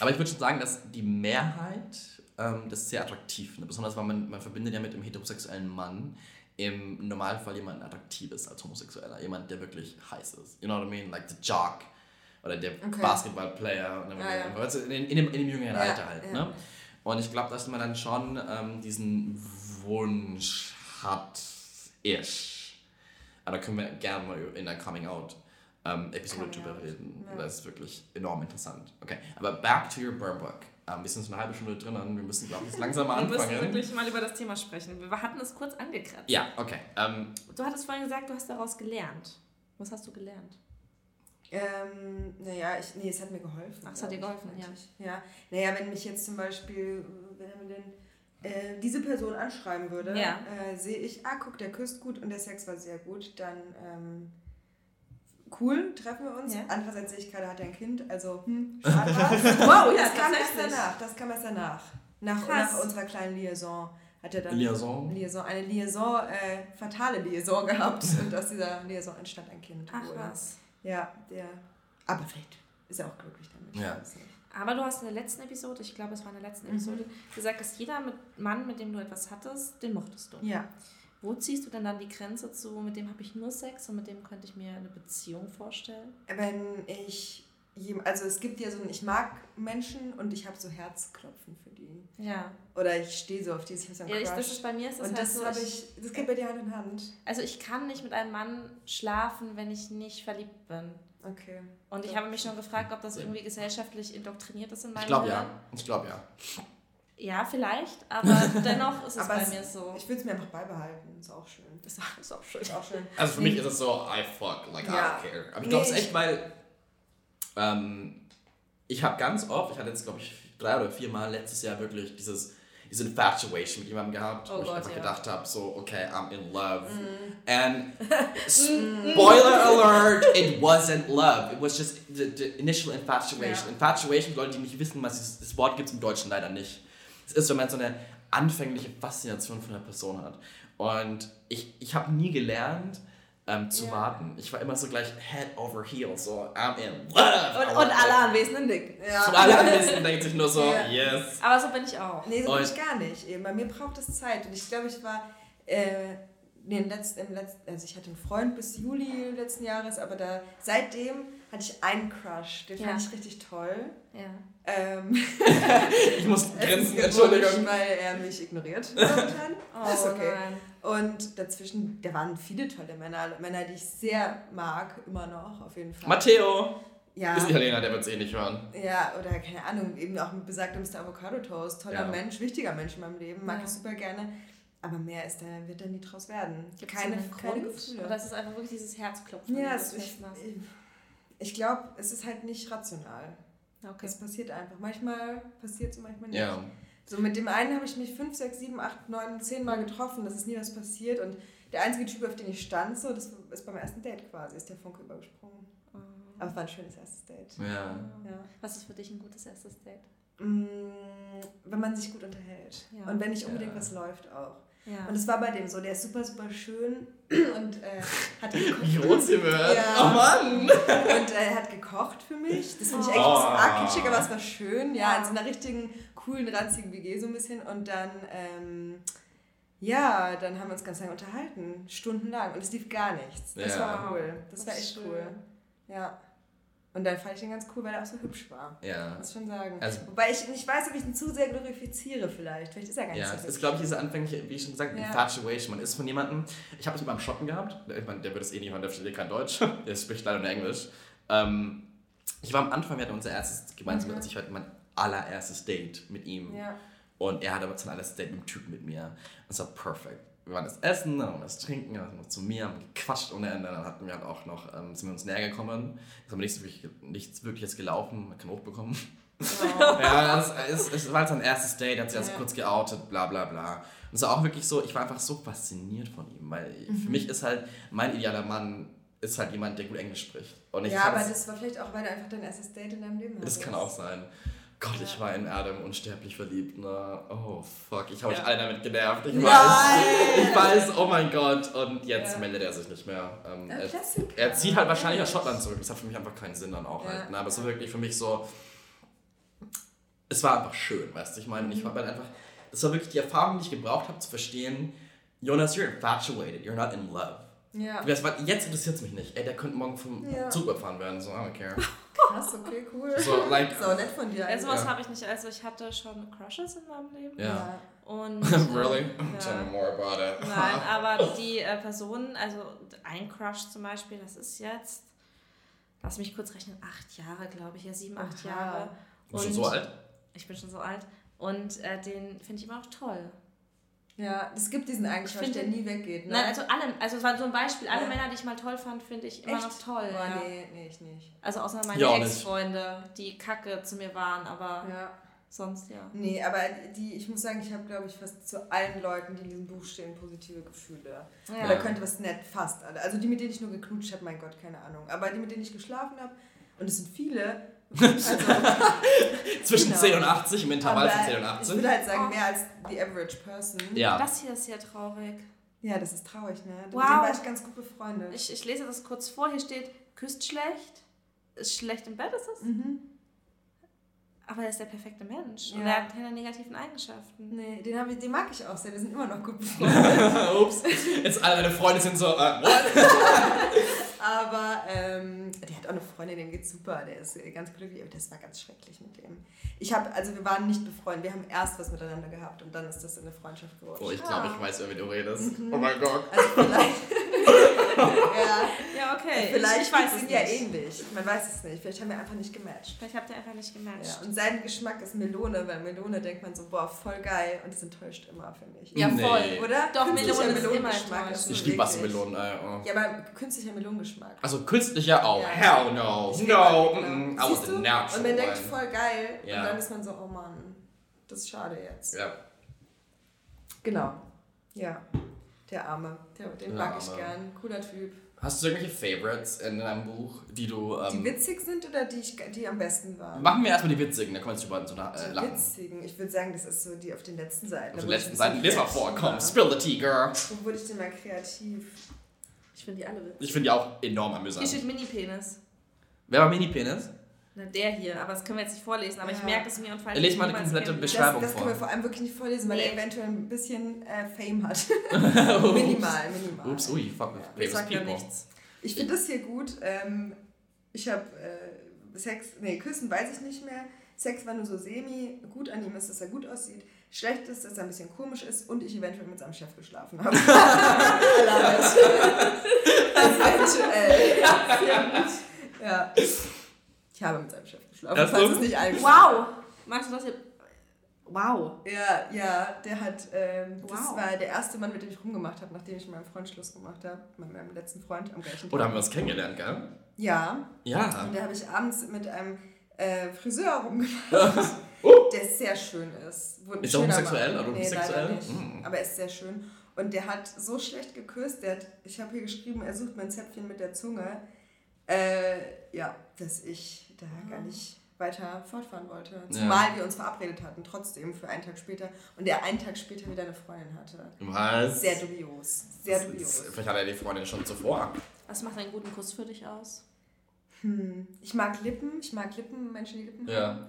aber ich würde schon sagen, dass die Mehrheit ähm, das sehr attraktiv findet. Besonders weil man, man verbindet ja mit dem heterosexuellen Mann im Normalfall jemanden Attraktives als Homosexueller. Jemand, der wirklich heiß ist. You know what I mean? Like the jock oder der Okay. Basketballplayer. Ja, ja. In, in, dem, in dem jüngeren Ja, Alter halt. Ne? Und ich glaube, dass man dann schon ähm, diesen Wunsch hat, ich. Aber da können wir gerne mal in der Coming Out ähm, Episode Coming drüber out, reden. ja. Das ist wirklich enorm interessant. Okay, aber back to your burn book. Ähm, wir sind schon eine halbe Stunde drin und wir müssen, glaube ich, jetzt langsam mal Wir müssen anfangen. wirklich mal über das Thema sprechen. Wir hatten es kurz angekratzt. Ja, okay. Ähm, Du hattest vorhin gesagt, du hast daraus gelernt. Was hast du gelernt? Ähm, naja, ich, nee, es hat mir geholfen. Ach, es hat dir geholfen, ja. eigentlich. ja. Naja, wenn mich jetzt zum Beispiel, äh, wenn er mir denn äh, diese Person anschreiben würde, Ja. äh, sehe ich, ah, guck, der küsst gut und der Sex war sehr gut, dann ähm, cool, treffen wir uns. Ja. Andererseits sehe ich gerade, hat er ein Kind, also hm, schade. Wow, ja, das kam erst danach, das kam erst danach. Nach, nach unserer kleinen Liaison hat er dann Liaison. Liaison eine Liaison, äh, fatale Liaison gehabt und aus dieser Liaison entstand ein Kind. Ach wohl. was. Ja, der. Aber vielleicht ist er auch glücklich damit. Ja. Nicht. Aber du hast in der letzten Episode, ich glaube, es war in der letzten Mhm. Episode, gesagt, dass jeder mit Mann, mit dem du etwas hattest, den mochtest du. Ja. Wo ziehst du denn dann die Grenze zu, mit dem habe ich nur Sex und mit dem könnte ich mir eine Beziehung vorstellen? Wenn ich. Also es gibt ja so ein, ich mag Menschen und ich habe so Herzklopfen für die. Ja. Oder ich stehe so auf die, ich habe so einen ja ich, Crush. das ist bei mir ist das und halt das so, ich, das geht bei dir Hand in Hand. Also ich kann nicht mit einem Mann schlafen, wenn ich nicht verliebt bin. Okay. Und ich habe mich schon gefragt, ob das irgendwie gesellschaftlich indoktriniert ist in meinem Ich glaube ja. Ich glaube ja. Ja, vielleicht, aber dennoch ist es Aber bei es- mir so. Ich will es mir einfach beibehalten. Ist auch schön. Ist auch, ist auch schön. Ist auch schön. Also für mich ist es so, I fuck, like Ja. I don't care. Aber ich Nee, glaube es ist ich- echt, weil ähm, ich habe ganz oft, ich hatte jetzt glaube ich drei oder vier Mal letztes Jahr wirklich dieses diese Infatuation mit jemandem gehabt, Oh wo ich Gott, einfach ja. gedacht habe, so, okay, I'm in love. Mm. And spoiler alert, it wasn't love. It was just the, the initial infatuation. Ja. Infatuation, Leute, die nicht wissen, was das Wort gibt es im Deutschen leider nicht. Es ist, wenn man so eine anfängliche Faszination von einer Person hat. Und ich, ich habe nie gelernt, ähm, zu Ja. warten. Ich war immer so gleich head over heels, so I'm in love. Und, und alle Anwesenden nicken. Ja. Und alle Anwesenden denken sich nur so, Ja. yes. Aber so bin ich auch. Nee, so Und- bin ich gar nicht. Bei mir braucht es Zeit. Und ich glaube, ich war. Äh, nee, im letzten, im letzten, also ich hatte einen Freund bis Juli letzten Jahres, aber da seitdem hatte ich einen Crush. Den Ja. fand ich richtig toll. Ja. Ähm, Ich muss grinsen, Entschuldigung. weil er mich ignoriert. momentan. Oh, ist okay. nein. Und dazwischen, da waren viele tolle Männer, Männer, die ich sehr mag, immer noch, auf jeden Fall. Matteo ja, ist Italiener, der wird es eh nicht hören. ja, oder keine Ahnung, eben auch mit besagtem Mr. Avocado Toast. Toller Ja. Mensch, wichtiger Mensch in meinem Leben, mag Ja. ich super gerne. Aber mehr ist da, wird da nie draus werden. Gibt's keine, keine? Gefühle. Oder ist es einfach wirklich dieses Herzklopfen? ja, das es, ich, hast? ich glaube, es ist halt nicht rational. Okay. Es passiert einfach. Manchmal passiert es, manchmal nicht. Ja. So mit dem einen habe ich mich fünf, sechs, sieben, acht, neun, zehn Mal getroffen, das ist nie was passiert. Und der einzige Typ, auf den ich stand, so, das ist beim ersten Date quasi, ist der Funke übergesprungen. Oh. Aber es war ein schönes erstes Date. Ja. Ja. Was ist für dich ein gutes erstes Date? Mm, wenn man sich gut unterhält. Ja. Und wenn nicht unbedingt Ja. was läuft auch. Ja. Und es war bei dem so, der ist super, super schön und äh, hat gekocht. Wie rot sie wird. Ja. Oh Mann. Und äh, er hat gekocht für mich. Das finde ich echt Oh. ein bisschen arg kitschig, aber es war schön. Ja, Ja. in so einer richtigen, coolen, ranzigen WG so ein bisschen. Und dann, ähm, ja, dann haben wir uns ganz lange unterhalten. Stundenlang. Und es lief gar nichts. Das Ja. war cool. Das, Das war echt schön. cool. Ja. Und dann fand ich den ganz cool, weil er auch so hübsch war. Ja. Muss schon sagen. Also- Wobei ich nicht weiß, ob ich ihn zu sehr glorifiziere vielleicht. Vielleicht ist er gar nicht Ja, so es hübsch. ist, glaube ich, diese anfängliche, wie ich schon gesagt, Ja. Infatuation. Man ist von jemandem, ich habe es mit meinem Schotten gehabt, ich meine, der wird es eh nicht hören, der versteht kein Deutsch, der spricht leider nur Englisch. Ähm, ich war am Anfang, wir hatten unser erstes, gemeinsam, Mhm. als ich hatte mein allererstes Date mit ihm. Ja. Und er hatte aber sein allererstes Date mit einem Typen mit mir. Das war perfekt. Wir waren das Essen, dann waren das Trinken, dann sind wir zu mir, haben gequatscht ohne Ende. Dann hatten wir halt auch noch, ähm, sind wir uns näher gekommen. Es ist aber nichts, wirklich, nichts wirkliches gelaufen, man kann hochbekommen. ja, es, es, es war halt sein erstes Date, er hat sich erst Ja. kurz geoutet, bla bla bla. Und es war auch wirklich so, ich war einfach so fasziniert von ihm, weil Mhm. für mich ist halt, mein idealer Mann ist halt jemand, der gut Englisch spricht. Und ich ja, aber fand's- das war vielleicht auch, weil du einfach dein erstes Date in deinem Leben das hattest. kann auch sein. Gott, ich war in Adam unsterblich verliebt, ne? Oh, fuck. Ich habe euch Ja. alle damit genervt. Ich Nein! weiß. Ich weiß, oh mein Gott. Und jetzt Ja. meldet er sich nicht mehr. Ähm, er, er zieht halt wahrscheinlich nach. Schottland zurück. Das hat für mich einfach keinen Sinn dann auch Ja. halt. Ne? Aber es war wirklich für mich so. Es war einfach schön, weißt du? Ich meine, ich Mhm. war halt einfach. Das war wirklich die Erfahrung, die ich gebraucht habe, zu verstehen. Jonas, you're infatuated. You're not in love. Ja, Du weißt, was, jetzt interessiert es mich nicht. Ey, der könnte morgen vom Ja. Zug überfahren werden. So, I don't care. krass, okay, cool. So, like. So nett von dir. Also was Ja. habe ich nicht. Also ich hatte schon Crushes in meinem Leben. Ja. Und, really? äh, Tell me Ja. more about it. Nein, aber die äh, Personen, also ein Crush zum Beispiel, das ist jetzt, lass mich kurz rechnen, acht Jahre, glaube ich, ja, sieben, acht Aha. Jahre. Du bist schon so alt? Ich bin schon so alt. Und äh, den finde ich immer noch toll. Ja, es gibt diesen einen Ich Crush, finde- der nie weggeht. Ne? Nein, also alle, also es war so ein Beispiel, alle Ja. Männer, die ich mal toll fand, finde ich immer Echt? noch toll. Boah, ja. nee, nee, ich nicht. Also außer meine Ja. Ex-Freunde, die kacke zu mir waren, aber Ja. sonst ja. Nee, aber die, ich muss sagen, ich habe, glaube ich, fast zu allen Leuten, die in diesem Buch stehen, positive Gefühle. Ja. Oder könnte was nett, fast alle. Also die, mit denen ich nur geknutscht habe, mein Gott, keine Ahnung. Aber die, mit denen ich geschlafen habe, und es sind viele. Also, Zwischen Genau. 10 und 80, im Intervall von aber 10 und ich 80. würde halt sagen, Oh. mehr als the average person. Ja. Das hier ist ja traurig. Ja, das ist traurig, ne? Mit Wow. dem war ich ganz gut befreundet. Ich, ich lese das kurz vor. Hier steht, küsst schlecht. Ist schlecht im Bett, ist es? mhm. Aber er ist der perfekte Mensch. Und Ja. er hat keine negativen Eigenschaften. Nee, den, ich, den mag ich auch sehr. Wir sind immer noch gut befreundet. Ups. Jetzt alle meine Freunde sind so, äh, what? Aber ähm, der hat auch eine Freundin, dem geht's super. Der ist äh, ganz glücklich. Aber das war ganz schrecklich mit dem. Ich habe, also wir waren nicht befreundet. Wir haben erst was miteinander gehabt und dann ist das in eine Freundschaft geworden. Oh, ich glaube, ich weiß, über wen du redest. Oh mein Gott. Also vielleicht. ja, Ja, okay. vielleicht ich, ich nicht. ja ähnlich. Man weiß es nicht. Vielleicht haben wir einfach nicht gematcht. Vielleicht habt ihr einfach nicht gematcht. Ja, und sein Geschmack ist Melone, weil Melone denkt man so, boah, voll geil. Und das enttäuscht immer, finde ich. Ja, Nee. voll. Oder? Doch, Künstlicher Melone ist immer enttäuschend. Ich liebe. Wassermelonen, ey. Oh. Ja, aber künstlicher Melonengeschmack. Also künstlicher, oh, Ja. hell no. No, mm, I was Und man denkt voll geil Ja. und dann ist man so, oh Mann, das ist schade jetzt. Ja. Genau. Ja. Der Arme. Der, den Der mag ich gern. Cooler Typ. Hast du irgendwelche Favorites in deinem Buch, die du. Die Ähm, witzig sind oder die, ich, die am besten waren? machen wir erstmal die witzigen, da können wir jetzt drüber so nach, äh, Die lachen. witzigen. Ich würde sagen, das ist so die auf den letzten Seiten. Auf den letzten Seiten. Lies mal vor, komm, spill the tea, girl. Wo wurde ich denn mal kreativ? Ich finde die alle witzig. Ich finde die auch enorm Hier amüsant. steht Mini-Penis. Wer war Mini-Penis? Na, der hier, aber das können wir jetzt nicht vorlesen, aber ich Ja. merke es mir und falls ich mal niemals komplette kennen will. Beschreibung. Das, das können wir vor. vor allem wirklich nicht vorlesen, weil Nee. er eventuell ein bisschen äh, Fame hat. minimal, minimal. Ups, ui, fuck Ja, Das famous sagt ja nichts. Ich finde das hier gut. Ähm, ich habe äh, Sex, nee, Küssen weiß ich nicht mehr. Sex war nur so semi. Gut an ihm ist, dass er gut aussieht. Schlecht ist, dass er ein bisschen komisch ist und ich eventuell mit seinem Chef geschlafen habe. Eventuell. Ja. Ich habe mit seinem Chef geschlafen. So. falls es nicht allen Wow! Magst du das hier? Wow. Ja, ja, der hat, ähm, das Wow. war der erste Mann, mit dem ich rumgemacht habe, nachdem ich mit meinem Freund Schluss gemacht habe. Mit meinem letzten Freund am gleichen Tag. Oder haben wir uns kennengelernt, gell? Ja, Ja. und da habe ich abends mit einem äh, Friseur rumgemacht, der sehr schön ist. Ist er homosexuell oder nee, bisexuell? Mm. Aber er ist sehr schön. Und der hat so schlecht geküsst, der hat, ich habe hier geschrieben, er sucht mein Zäpfchen mit der Zunge. Äh, ja, dass ich da gar nicht weiter fortfahren wollte. Zumal wir uns verabredet hatten, trotzdem für einen Tag später. Und er einen Tag später wieder eine Freundin hatte. Was? Sehr dubios. Sehr Das ist- dubios. Vielleicht hat er die Freundin schon zuvor. Was macht einen guten Kuss für dich aus? Hm. Ich mag Lippen, ich mag Lippen, Menschen, die Lippen Ja. haben.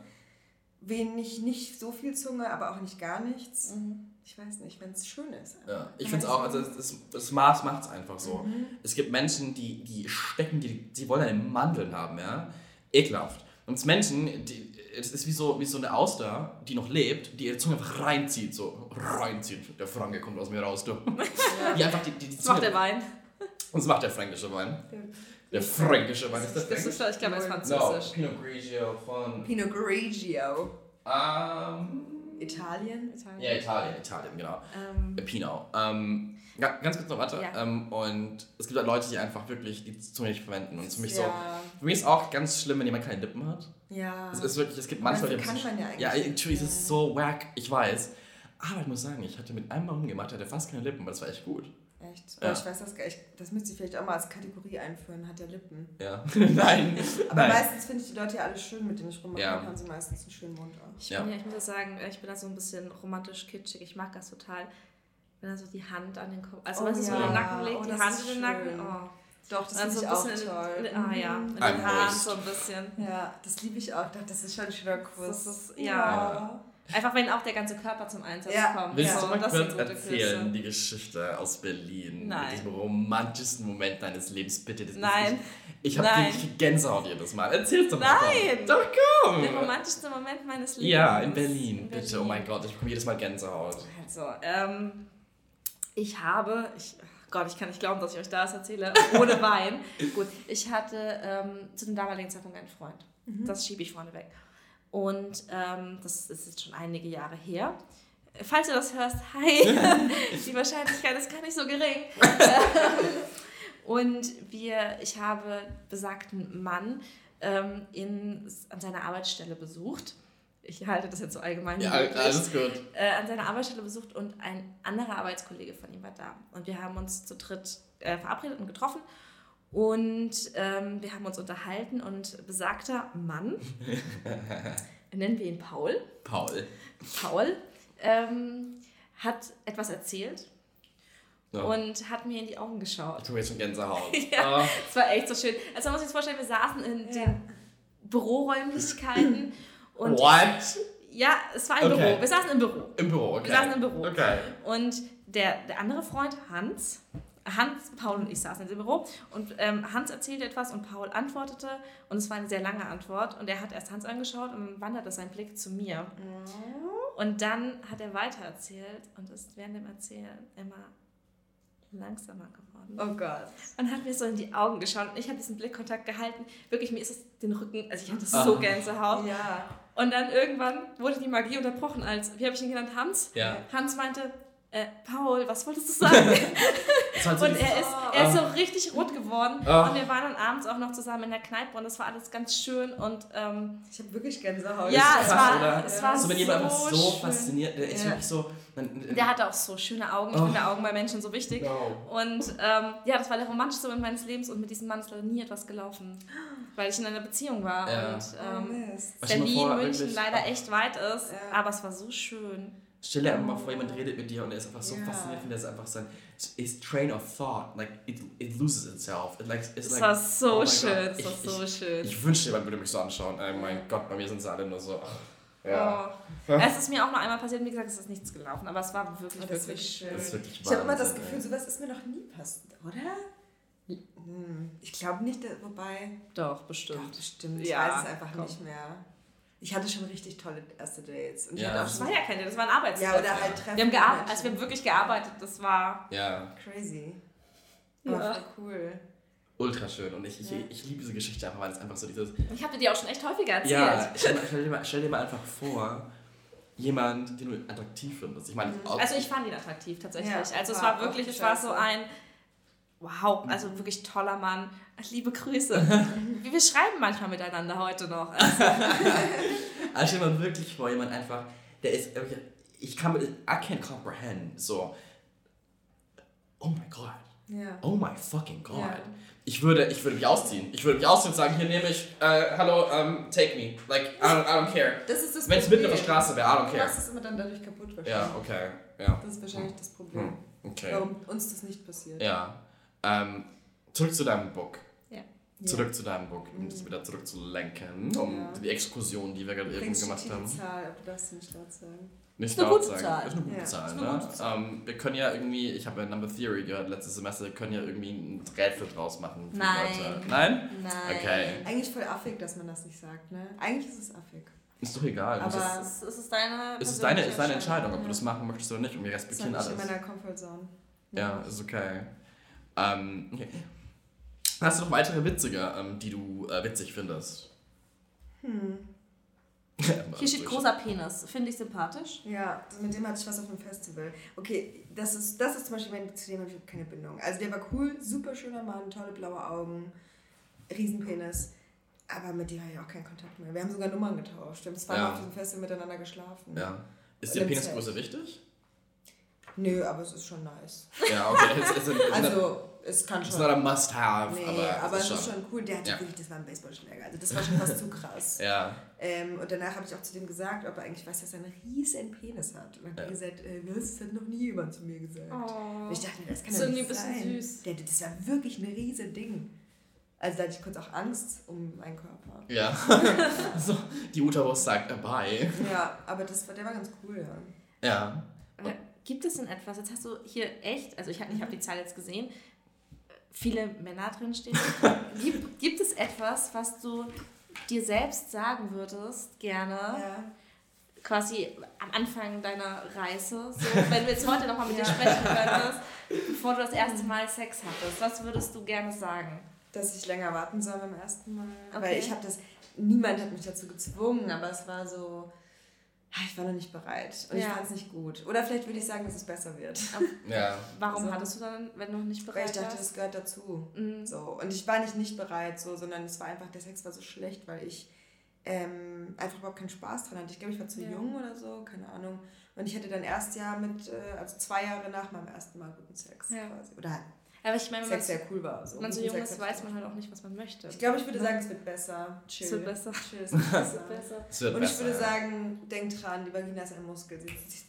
Wenig, nicht so viel Zunge, aber auch nicht gar nichts. Mhm. Ich weiß nicht, wenn es schön ist. Ja, ich finde es auch, also das, das Maß macht es einfach so. Mhm. Es gibt Menschen, die, die stecken, die, die wollen eine Mandeln haben, ja. Ekelhaft. Und es Menschen, die, es ist wie so, wie so eine Auster, die noch lebt, die ihre Zunge einfach reinzieht, so reinzieht. Der Franke kommt aus mir raus, du. Die einfach die, die, die Das macht der Wein. Und das macht der fränkische Wein. Der fränkische Wein ist Das fränkisch? ist, ich glaube, es ist No, französisch. Pinot Grigio von. Pinot Grigio. Ähm, Italien? ja, Italien, Italien, genau. Ähm, Äh, Pinot. Ähm, ga- ganz kurz noch weiter. Ja. Ähm, und es gibt halt Leute, die einfach wirklich die Zunge nicht verwenden. Und für mich so. Ja. Für mich ist auch ganz schlimm, wenn jemand keine Lippen hat. Ja. Es ist wirklich, es gibt die haben kann so- man ja eigentlich Ja, natürlich ist ja. es so wack, ich weiß. Aber ich muss sagen, ich hatte mit einem Mal rumgemacht, der hatte fast keine Lippen, aber das war echt gut. Echt? Ja. Oh, ich weiß das gar nicht. Das müsste ich vielleicht auch mal als Kategorie einführen. Hat der Lippen. Ja. Nein. Aber Nein. meistens finde ich die Leute ja alle schön, mit denen ich rummache. Ja. Dann haben sie meistens einen schönen Mund auch. ich, Ja. bin ja, ich muss ja sagen, ich bin da so ein bisschen romantisch kitschig. Ich mag das total. Wenn er so die Hand an den Kopf, also Oh weißt du, so ja. den Nacken legt, Oh, die Hand in den. Nacken. Oh. Doch, das Dann finde so ich ein auch bisschen toll. in, in, ah ja, Mhm. mit I'm den Haaren so ein bisschen. Ja, das liebe ich auch. Das ist schon ein schöner Kuss. Das ist- ja. Einfach wenn auch der ganze Körper zum Einsatz Ja. kommt. Willst du mal das sind kurz erzählen, Küsse. die Geschichte aus Berlin? Nein. Mit diesem romantischsten Moment deines Lebens, bitte. Das Nein. nicht- Ich habe Gänsehaut jedes Mal. Erzähl's doch mal. Nein. Doch komm. Der romantischste Moment meines Lebens. Ja, in Berlin, In bitte. Oh mein Gott, ich bekomme jedes Mal Gänsehaut. Also, ähm, ich habe, ich, ach Gott, ich kann nicht glauben, dass ich euch das erzähle, ohne Wein. Gut, ich hatte ähm, zu dem damaligen Zeitpunkt einen Freund. Das schiebe ich vorne weg. Und ähm, das ist jetzt schon einige Jahre her. Falls du das hörst, hi. Die Wahrscheinlichkeit ist gar nicht so gering. Und wir, ich habe besagten Mann ähm, in, an seiner Arbeitsstelle besucht. Ich halte das jetzt so allgemein. Ja, alles gut. äh, an seiner Arbeitsstelle besucht und ein anderer Arbeitskollege von ihm war da. Und wir haben uns zu dritt äh, verabredet und getroffen. Und ähm, wir haben uns unterhalten und besagter Mann, nennen wir ihn Paul, Paul. Paul, ähm, hat etwas erzählt Ja. und hat mir in die Augen geschaut. ich bekomme jetzt schon Gänsehaut. Ja. Ah. Es war echt so schön. Also man muss sich vorstellen, wir saßen in den Büroräumlichkeiten und What? ja, es war ein Okay. Büro. Wir saßen im Büro. Im Büro, okay. Wir saßen im Büro. Okay. Und der, der andere Freund, Hans, Hans, Paul und ich saßen in dem Büro und ähm, Hans erzählte etwas und Paul antwortete und es war eine sehr lange Antwort und er hat erst Hans angeschaut und dann wanderte sein Blick zu mir. Und dann hat er weitererzählt und ist während dem Erzählen immer langsamer geworden. Oh Gott. Und hat mir so in die Augen geschaut und ich habe diesen Blickkontakt gehalten. Wirklich, mir ist es den Rücken, also ich hatte Ah. so Gänsehaut. Ja. Und dann irgendwann wurde die Magie unterbrochen als, wie habe ich ihn genannt, Hans? Ja. Hans meinte, äh, Paul, was wolltest du sagen? Und er ist, er ist so richtig rot geworden. Ah. Und wir waren dann abends auch noch zusammen in der Kneipe und das war alles ganz schön. Und ähm, Ich habe wirklich Gänsehaut. ja, es war, oder? es war so, wenn jemand einfach so schön. fasziniert, der ist Ja. wirklich so. Man, Der hatte auch so schöne Augen. Ich Oh. finde Augen bei Menschen so wichtig. No. Und ähm, ja, das war der romantischste Moment meines Lebens und mit diesem Mann ist leider nie etwas gelaufen, weil ich in einer Beziehung war Ja. und ähm, mal Berlin, vor, München leider echt weit ist, Ja. aber es war so schön. Stell dir einfach mal vor, jemand redet mit dir und er ist einfach so Ja. fasziniert von der ist einfach sein his train of thought, like it, it loses itself. It like, it's Es like, war so oh schön, es war Ich- so schön. Ich wünschte, jemand würde mich so anschauen. Oh mein Gott, bei mir sind sie alle nur so. Ja. Oh. Es ist mir auch noch einmal passiert, wie gesagt, es ist nichts gelaufen, aber es war wirklich, Oh, das wirklich wirklich schön. Das ist wirklich Ich habe immer das Gefühl, sowas ist mir noch nie passiert, oder? Hm, Ich glaube nicht, wobei. Doch, Doch, bestimmt. bestimmt. Ich Ja, weiß es einfach komm. nicht mehr. Ich hatte schon richtig tolle erste Dates. Und ich Ja. hatte auch Das war ja kein Date, das war ein Arbeitstag. Ja, oder halt Treffen. wir haben gearbeitet, Menschen. also wir haben wirklich gearbeitet, das war... Ja, Crazy. Ja. Voll cool. ultra schön. Und ich, ich, Ja. ich liebe diese Geschichte einfach, weil es einfach so dieses. Ich habe dir die auch schon echt häufiger erzählt. Ja, stell, stell, dir mal, stell dir mal einfach vor, jemand, den du attraktiv findest. Ich meine, auch- Also ich fand ihn attraktiv tatsächlich. Ja, also es war war wirklich, es war so ein wow, also wirklich toller Mann. Liebe Grüße. wir, schreiben manchmal miteinander heute noch. Also, Also stell mal wirklich vor, jemand einfach, der ist, ich kann, I can't comprehend, so, oh my God, Ja. oh my fucking God. Ja. Ich würde, ich würde mich ausziehen. Ich würde mich ausziehen und sagen, hier nehme ich, äh, hallo, um, take me. Like, I don't, I don't care. Das ist das Wenn es mitten auf der Straße wäre, I don't care. machst es immer dann dadurch kaputt wahrscheinlich. Ja, okay, ja. Das ist wahrscheinlich das Problem. Hm, okay. Warum uns das nicht passiert. Ja. Ähm, zurück zu deinem Book. ja. Zurück zu deinem Book, um das wieder zurückzulenken, um Ja. die Exkursion, die wir gerade eben gemacht die haben. Zahl, aber du darfst sie nicht laut sagen. Nicht laut gute sagen. Zahl. Ist eine gute Ja, Zahl, eine ne? gute Zahl. Ähm, wir können ja irgendwie, ich habe ja Number Theory gehört letztes Semester, wir können ja irgendwie ein Rätsel draus machen. für die Nein. Leute. Nein? Nein. Okay. Eigentlich voll affig, dass man das nicht sagt, ne? Eigentlich ist es affig. Ist doch egal. Aber- das Es ist, es ist deine, ist, es ist deine, ist deine persönliche Entscheidung, ob du Ja. das machen möchtest oder nicht. Und wir Das respektieren halt nicht in alles. meiner Comfortzone. Ja, ist okay. Ähm, okay. Hast du noch weitere witzige, ähm, die du äh, witzig findest? Hm. Hier steht großer Penis. Finde ich sympathisch. Ja, mit dem hatte ich was auf dem Festival. Okay, das ist, das ist zum Beispiel, wenn, zu dem habe ich keine Bindung. Also der war cool, super schöner Mann, tolle blaue Augen, Riesenpenis. Aber mit dem habe ich auch keinen Kontakt mehr. Wir haben sogar Nummern getauscht. Wir haben zweimal Ja. auf diesem Festival miteinander geschlafen. Ja. Ist dir Penisgröße wichtig? Nö, aber es ist schon nice. Ja, okay. Es ist, it's Also, es kann it's schon. not a must-have, Nee, aber, aber, es es ist ist schon. cool. Der hatte Ja. wirklich, das war ein Baseballschläger. Also das war schon fast zu krass. Ja, Ähm, und danach habe ich auch zu dem gesagt, ob er eigentlich weiß, dass er einen riesen Penis hat. Und dann hat Ja. er gesagt, äh, das hat noch nie jemand zu mir gesagt. Oh. Und ich dachte mir, das kann Ist doch irgendwie nicht ein bisschen sein. süß. Der, das war wirklich ein riesen Ding. Also da hatte ich kurz auch Angst um meinen Körper. ja. so, die Uterus sagt äh, bye. Ja, aber das der war ganz cool, ja. Ja. Äh, Gibt es denn etwas, jetzt hast du hier echt, also ich habe ich hab die Zahl jetzt gesehen, viele Männer drin stehen. gibt, gibt es etwas, was du dir selbst sagen würdest, gerne, ja. quasi am Anfang deiner Reise, so, wenn du jetzt heute nochmal mit dir Ja. sprechen könntest, bevor du das erste Mal Sex hattest, was würdest du gerne sagen? Dass ich länger warten soll beim ersten Mal. Okay. Weil ich habe das, niemand hat mich dazu gezwungen, aber es war so, ich war noch nicht bereit. Und ich Ja. fand es nicht gut. Oder vielleicht würde ich sagen, dass es besser wird. Ja. Warum Also- hattest du dann, wenn du noch nicht Weil ich bereit dachte, warst? das gehört dazu. Mhm. So. Und ich war nicht nicht bereit, so, sondern es war einfach, der Sex war so schlecht, weil ich ähm, einfach überhaupt keinen Spaß dran hatte. Ich glaube, ich war zu Ja. jung oder so, keine Ahnung. Und ich hatte dann erst Jahr mit, äh, also zwei Jahre nach meinem ersten Mal guten Sex Ja. quasi. Oder Aber ich meine, wenn man, Sex sehr cool war. So. wenn man so jung ist, weiß man halt auch nicht, was man möchte. Ich glaube, ich würde sagen, es wird besser. Chill. Es wird besser. Chill, es wird besser. Es wird Und besser. ich würde sagen, denk dran, die Vagina ist ein Muskel. Sie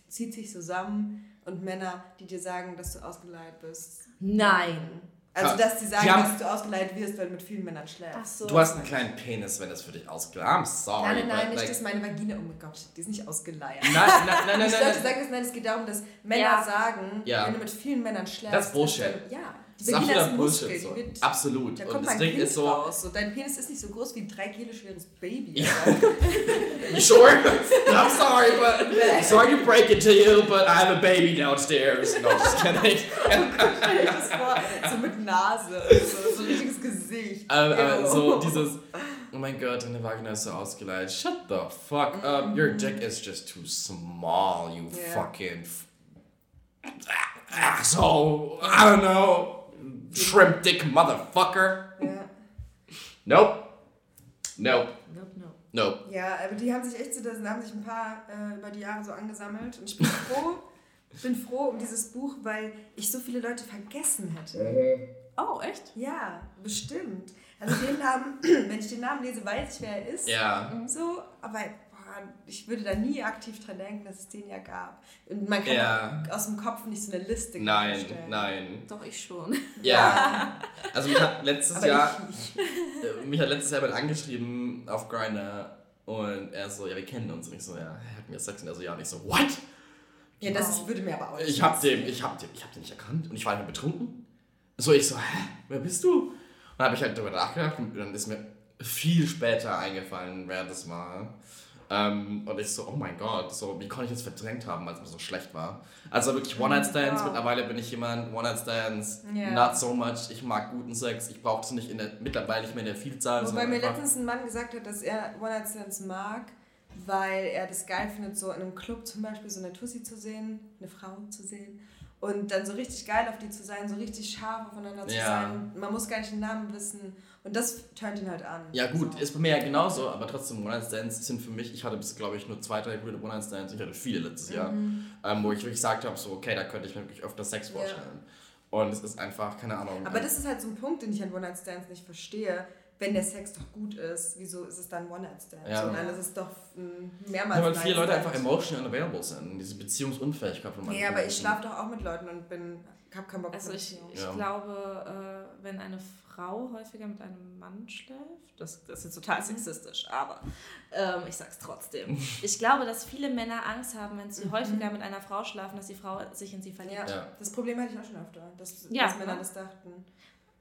zieht- sich zusammen. Und Männer, die dir sagen, dass du ausgeleiert bist. Nein. Also, dass die sagen, die haben- dass du ausgeleiert wirst, weil du mit vielen Männern schläfst. Ach so. Du hast einen kleinen Penis, wenn das für dich ausgeleiert I'm sorry. Nein, nein, nein, nicht, like, dass meine Vagina, oh mein Gott, die ist nicht ausgeleiert. Nein, nein, nein, nein, nein, ich sollte nein. sagen, dass, nein, es geht darum, dass Männer Ja. sagen, Ja. wenn du mit vielen Männern schläfst. Das ist Bullshit. Dann, ja, Das ist absoluter. Bullshit. So. wird, Absolut. da Und kommt das mein Ding ist so. raus. So, dein Penis ist nicht so groß wie ein drei Kilo schweres Baby. You sure? I'm sorry, but sorry to break it to you, but I have a baby downstairs. No, just kidding. Stell dir das vor, so mit Nase, und so, so ein richtiges Gesicht. aber, aber Ew. so dieses, oh mein Gott, deine Vagina ist so ausgeleiert. Shut the fuck up. Your dick is just too small, you Yeah. fucking asshole. I don't know. Shrimp dick motherfucker. Ja. Nope. Nope. Nope, nope. Nope. Ja, aber die haben sich echt so, da haben sich ein paar äh, über die Jahre so angesammelt und ich bin froh, bin froh um dieses Buch, weil ich so viele Leute vergessen hätte. Oh, echt? Ja, bestimmt. Also den Namen, wenn ich den Namen lese, weiß ich, wer er ist. Ja. So, aber ich würde da nie aktiv dran denken, dass es den ja gab. Und man kann Ja. aus dem Kopf nicht so eine Liste Nein, erstellen. nein. Doch, ich schon. Ja. Also mich hat letztes Aber Jahr, mich hat letztes Jahr jemand angeschrieben auf Grindr und er so, ja, wir kennen uns. Und ich so, ja, hatten wir Sex? Und er so, ja. Und ich so, what? Ja, das ist, würde mir aber auch nicht Ich hab den, ich hab den, ich hab den nicht erkannt und ich war mehr betrunken. So, ich so, hä, wer bist du? Und dann habe ich halt darüber nachgedacht und dann ist mir viel später eingefallen, wer das war. Ähm, und ich so, oh mein Gott, so, wie konnte ich das verdrängt haben, als es mir so schlecht war? Also wirklich One-Night-Stands, Wow. mittlerweile bin ich jemand, One-Night-Stands, Ja. not so much, ich mag guten Sex, ich brauche es nicht in der, mittlerweile nicht mehr in der Vielzahl. Wobei mir letztens ein Mann gesagt hat, dass er One-Night-Stands mag, weil er das geil findet, so in einem Club zum Beispiel so eine Tussi zu sehen, eine Frau zu sehen und dann so richtig geil auf die zu sein, so richtig scharf aufeinander zu Ja. sein. Man muss gar nicht den Namen wissen und das turnt ihn halt an. Ja gut, so. ist bei mir ja genauso, aber trotzdem One-Night-Stands sind für mich, ich hatte bis, glaube ich, nur zwei, drei gute One-Night-Stands, ich hatte viele letztes Jahr, ähm, wo ich wirklich gesagt habe, so, okay, da könnte ich mir wirklich öfter Sex Ja. vorstellen. Und es ist einfach, keine Ahnung. Aber das ist halt so ein Punkt, den ich an One-Night-Stands nicht verstehe, wenn der Sex doch gut ist, wieso ist es dann One-Night-Stand? Ja. So, nein, das ist doch ein mehrmals Ja, weil viele Leute einfach emotional unavailable sind, diese Beziehungsunfähigkeit von manchen Nee, aber ich Menschen. schlafe doch auch mit Leuten und bin, hab keinen Bock Also auf ich, ich Ja. glaube, äh, wenn eine Frau häufiger mit einem Mann schläft, das, das ist jetzt total sexistisch, aber ähm, ich sag's trotzdem. Ich glaube, dass viele Männer Angst haben, wenn sie häufiger mit einer Frau schlafen, dass die Frau sich in sie verliebt. Ja, Ja. das Problem hatte ich auch schon öfter, dass, Ja, dass Männer ne? das dachten.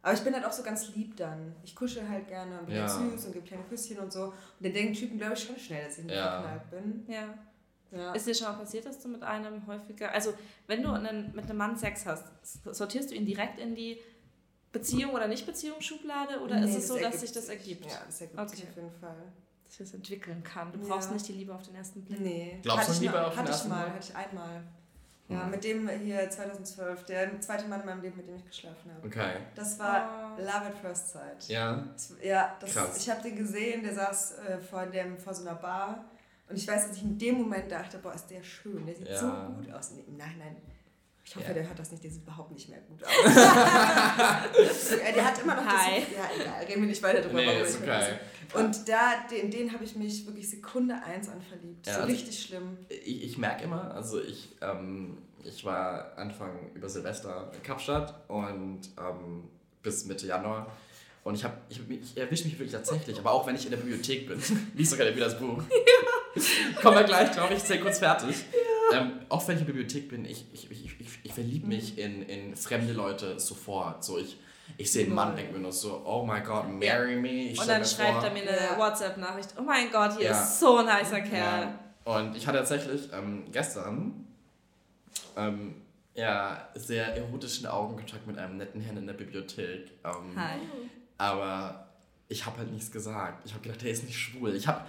Aber ich bin halt auch so ganz lieb dann. Ich kuschel halt gerne und bin Ja. süß und gebe kleine Küsschen und so. Und dann denken Typen, glaube ich, schon schnell, dass ich nicht Ja. verknallt bin. Ja. Ja. Ist dir schon mal passiert, dass du mit einem häufiger, also wenn du einen, mit einem Mann Sex hast, sortierst du ihn direkt in die Beziehung oder Nicht-Beziehung-Schublade oder Nee, ist es so, dass sich das ergibt? Ja, das ergibt Okay. sich auf jeden Fall. Dass sich das entwickeln kann. Du Ja. brauchst nicht die Liebe auf den ersten Blick. Nee. Glaubst hatte du ich lieber mal, auf den Hatte ich ersten mal, hatte ich einmal. Ja, mit dem hier 2012, der zweite Mann in meinem Leben, mit dem ich geschlafen habe. Okay. Das war Oh. Love at First Sight. Ja. Ja, das, Krass. ich habe den gesehen, der saß äh, vor, dem, vor so einer Bar. Und ich weiß, dass ich in dem Moment dachte, boah, ist der schön, der sieht Ja. so gut aus. Nee, Im Nachhinein, ich hoffe, Ja. der hört das nicht, der sieht überhaupt nicht mehr gut aus. ja, der hat immer noch Hi. das... Ja, egal, reden wir nicht weiter drüber. Nee, ist okay. Und da, den, den habe ich mich wirklich Sekunde eins an verliebt. Ja, so also- richtig schlimm. Ich, ich merke immer, also ich, ähm, ich war Anfang über Silvester in Kapstadt und ähm, bis Mitte Januar. Und ich, hab, ich, ich erwische mich wirklich tatsächlich, aber auch wenn ich in der Bibliothek bin, liest sogar wieder das Buch. Kommen wir gleich drauf, ich zähle kurz fertig. Ähm, auch wenn ich in der Bibliothek bin, ich, ich, ich, ich, ich verliebe mich in, in fremde Leute sofort. So ich, ich sehe einen Mann, denke mir nur so, oh my God, marry me. Ich Und dann mir schreibt vor- er mir eine. WhatsApp-Nachricht. Oh mein Gott, hier Ja. ist so ein heißer Kerl. Ja. Und ich hatte tatsächlich ähm, gestern ähm, ja, sehr erotischen Augenkontakt mit einem netten Herrn in der Bibliothek. Ähm, Hi. aber ich habe halt nichts gesagt. Ich habe gedacht, der ist nicht schwul. Ich habe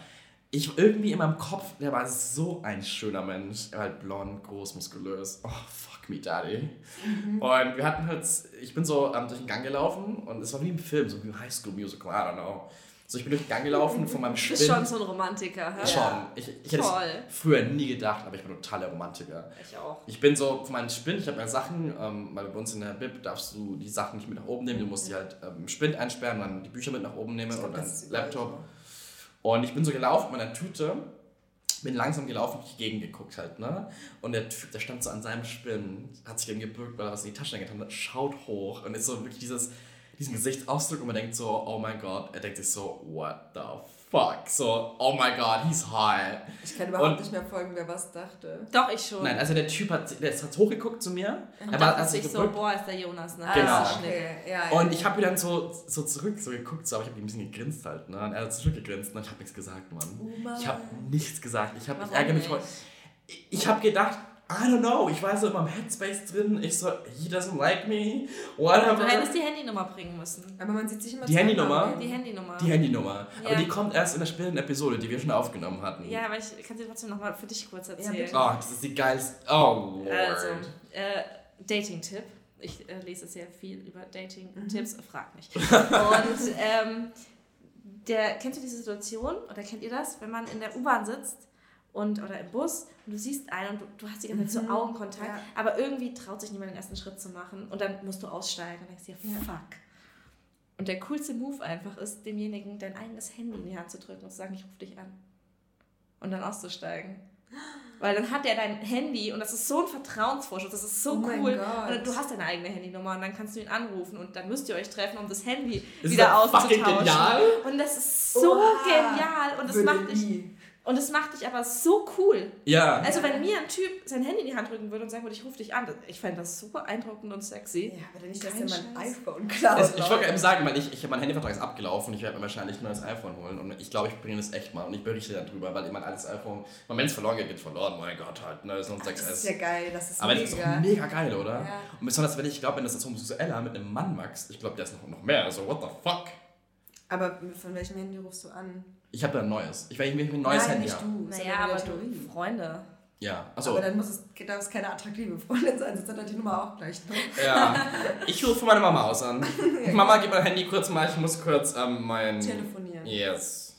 ich irgendwie in meinem Kopf, der war so ein schöner Mensch. Er war halt blond, groß, muskulös. Oh, fuck me, daddy. Mhm. Und wir hatten halt, ich bin so ähm, durch den Gang gelaufen und es war wie im Film, so wie im Highschool-Musical, I don't know. So, ich bin durch den Gang gelaufen von meinem Du Spinn. bist schon so ein Romantiker, hä? Schon. Ich, ich hätte es früher nie gedacht, aber ich bin totaler Romantiker. Ich auch. Ich bin so von meinem Spind, ich habe meine Sachen, ähm, weil bei uns in der Bib darfst du die Sachen nicht mit nach oben nehmen, du musst die halt ähm, im Spind einsperren, dann die Bücher mit nach oben nehmen glaub, und dann ist überall Laptop. Und ich bin so gelaufen mit meiner Tüte, bin langsam gelaufen, hab ich gegengeguckt halt, ne? Und der Typ, der stand so an seinem Spinn, hat sich eben gebückt, weil er was in die Tasche getan hat, schaut hoch und ist so wirklich dieses, diesen Gesichtsausdruck und man denkt so, oh mein Gott, er denkt sich so, what the fuck? So, oh my God, he's high. Ich kann überhaupt Und- nicht mehr folgen, wer was dachte. Doch, ich schon. Nein, also der Typ hat, der ist hat hochgeguckt zu mir, und er war dachte als ich sich so, boah, ist der Jonas, ne? Genau. Schnitt. okay. ja, ja. und ich habe mir dann so, so zurück so geguckt, so, aber ich habe ein bisschen gegrinst halt, ne? Und er hat zurückgegrinst und ich habe nichts gesagt, Mann. Oh Mann. Ich habe nichts gesagt. Ich, hab, ich ärgere mich heute. Ich, ich habe gedacht, I don't know, ich war so in meinem Headspace drin. Ich so, he doesn't like me, whatever. Du hättest die Handynummer bringen müssen. Aber man sieht sich immer Die Handynummer? ne? Die Handynummer. Die Handynummer. Ja. Aber die kommt erst in der späteren Episode, die wir schon aufgenommen hatten. Ja, aber ich kann sie trotzdem nochmal für dich kurz erzählen. bitte. Oh, das ist die geilste. Oh, Lord. Also, äh, Dating-Tipp. Ich äh, lese sehr viel über Dating-Tipps, frag mich. Und ähm, der, kennst du diese Situation oder kennt ihr das, wenn man in der U-Bahn sitzt und, oder im Bus und du siehst einen und du, du hast die ganze Zeit so Augenkontakt, Ja. aber irgendwie traut sich niemand den ersten Schritt zu machen und dann musst du aussteigen und denkst dir, Ja. fuck. Und der coolste Move einfach ist, demjenigen dein eigenes Handy in die Hand zu drücken und zu sagen, ich rufe dich an. Und dann auszusteigen. Weil dann hat er dein Handy und das ist so ein Vertrauensvorschuss, das ist so Oh cool. Und du hast deine eigene Handynummer und dann kannst du ihn anrufen und dann müsst ihr euch treffen, um das Handy Ist wieder das auszutauschen. genial? Und das ist so Oha. genial und das macht dich nie. Und das macht dich aber so cool. Ja. Also wenn mir ein Typ sein Handy in die Hand drücken würde und sagen würde, ich rufe dich an, ich fände das super beeindruckend und sexy. Ja, aber nicht, dass der mein iPhone klaut. Es, ich wollte eben sagen, weil ich, ich mein Handyvertrag ist abgelaufen und ich werde mir wahrscheinlich ein neues iPhone holen und ich glaube, ich bringe das echt mal und ich berichte darüber, weil mein altes iPhone, wenn es verloren geht, geht verloren, mein Gott halt, ne, ist noch ein Das ist 6S. ja geil, das ist Aber das ist mega. doch mega geil, oder? Ja. Und besonders, wenn ich glaube, wenn das als Homosexueller mit einem Mann magst, ich glaube, der ist noch, noch mehr, also what the fuck? Aber von welchem Handy rufst du an? Ich habe da ein neues. Ich werde mir ein neues Nein, Handy nicht du. Naja, aber du, Freunde. Ja, also, Aber dann muss es, darf es keine attraktive Freundin sein, sonst hat er die Nummer auch gleich. Ne? ja. Ich rufe meine Mama aus an. Mama, gib mein Handy kurz mal, ich muss kurz ähm, mein... Telefonieren. Yes.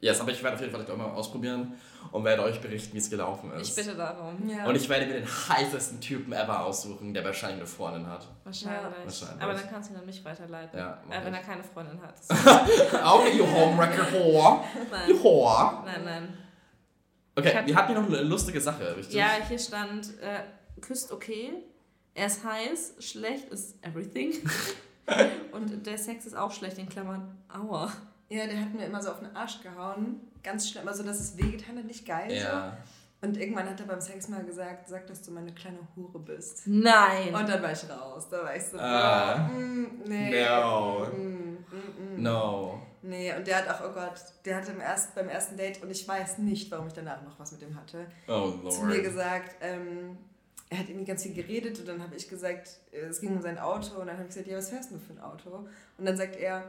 Yes, aber ich werde auf jeden Fall auch mal ausprobieren und werde euch berichten, wie es gelaufen ist. Ich bitte darum. Ja. Und ich werde mir den heißesten Typen ever aussuchen, der wahrscheinlich eine Freundin hat. Wahrscheinlich. Wahrscheinlich. Aber dann kannst du ihn an mich weiterleiten. Ja, äh, wenn er keine Freundin hat. Auch you Homewrecker Whore. You nein. Whore. nein, nein. Okay, hab- wir hatten hier noch eine lustige Sache, richtig? Ja, hier stand, äh, küsst okay, er ist heiß, schlecht ist everything. Und der Sex ist auch schlecht, in Klammern, aua. Ja, der hat mir immer so auf den Arsch gehauen. Ganz schlimm, also dass es wehgetan hat, nicht geil. Ja. So. Und irgendwann hat er beim Sex mal gesagt, sag, dass du meine kleine Hure bist. Nein. Und dann war ich raus. Da war ich so, Ah. mm, nee. No. Mm, mm, mm. No. Nee, und der hat auch, oh Gott, der hatte im erst, beim ersten Date, und ich weiß nicht, warum ich danach noch was mit dem hatte, Oh zu mir Lord. gesagt, ähm, er hat irgendwie ganz viel geredet und dann habe ich gesagt, äh, es ging um sein Auto und dann habe ich gesagt, ja, was fährst du für ein Auto? Und dann sagt er,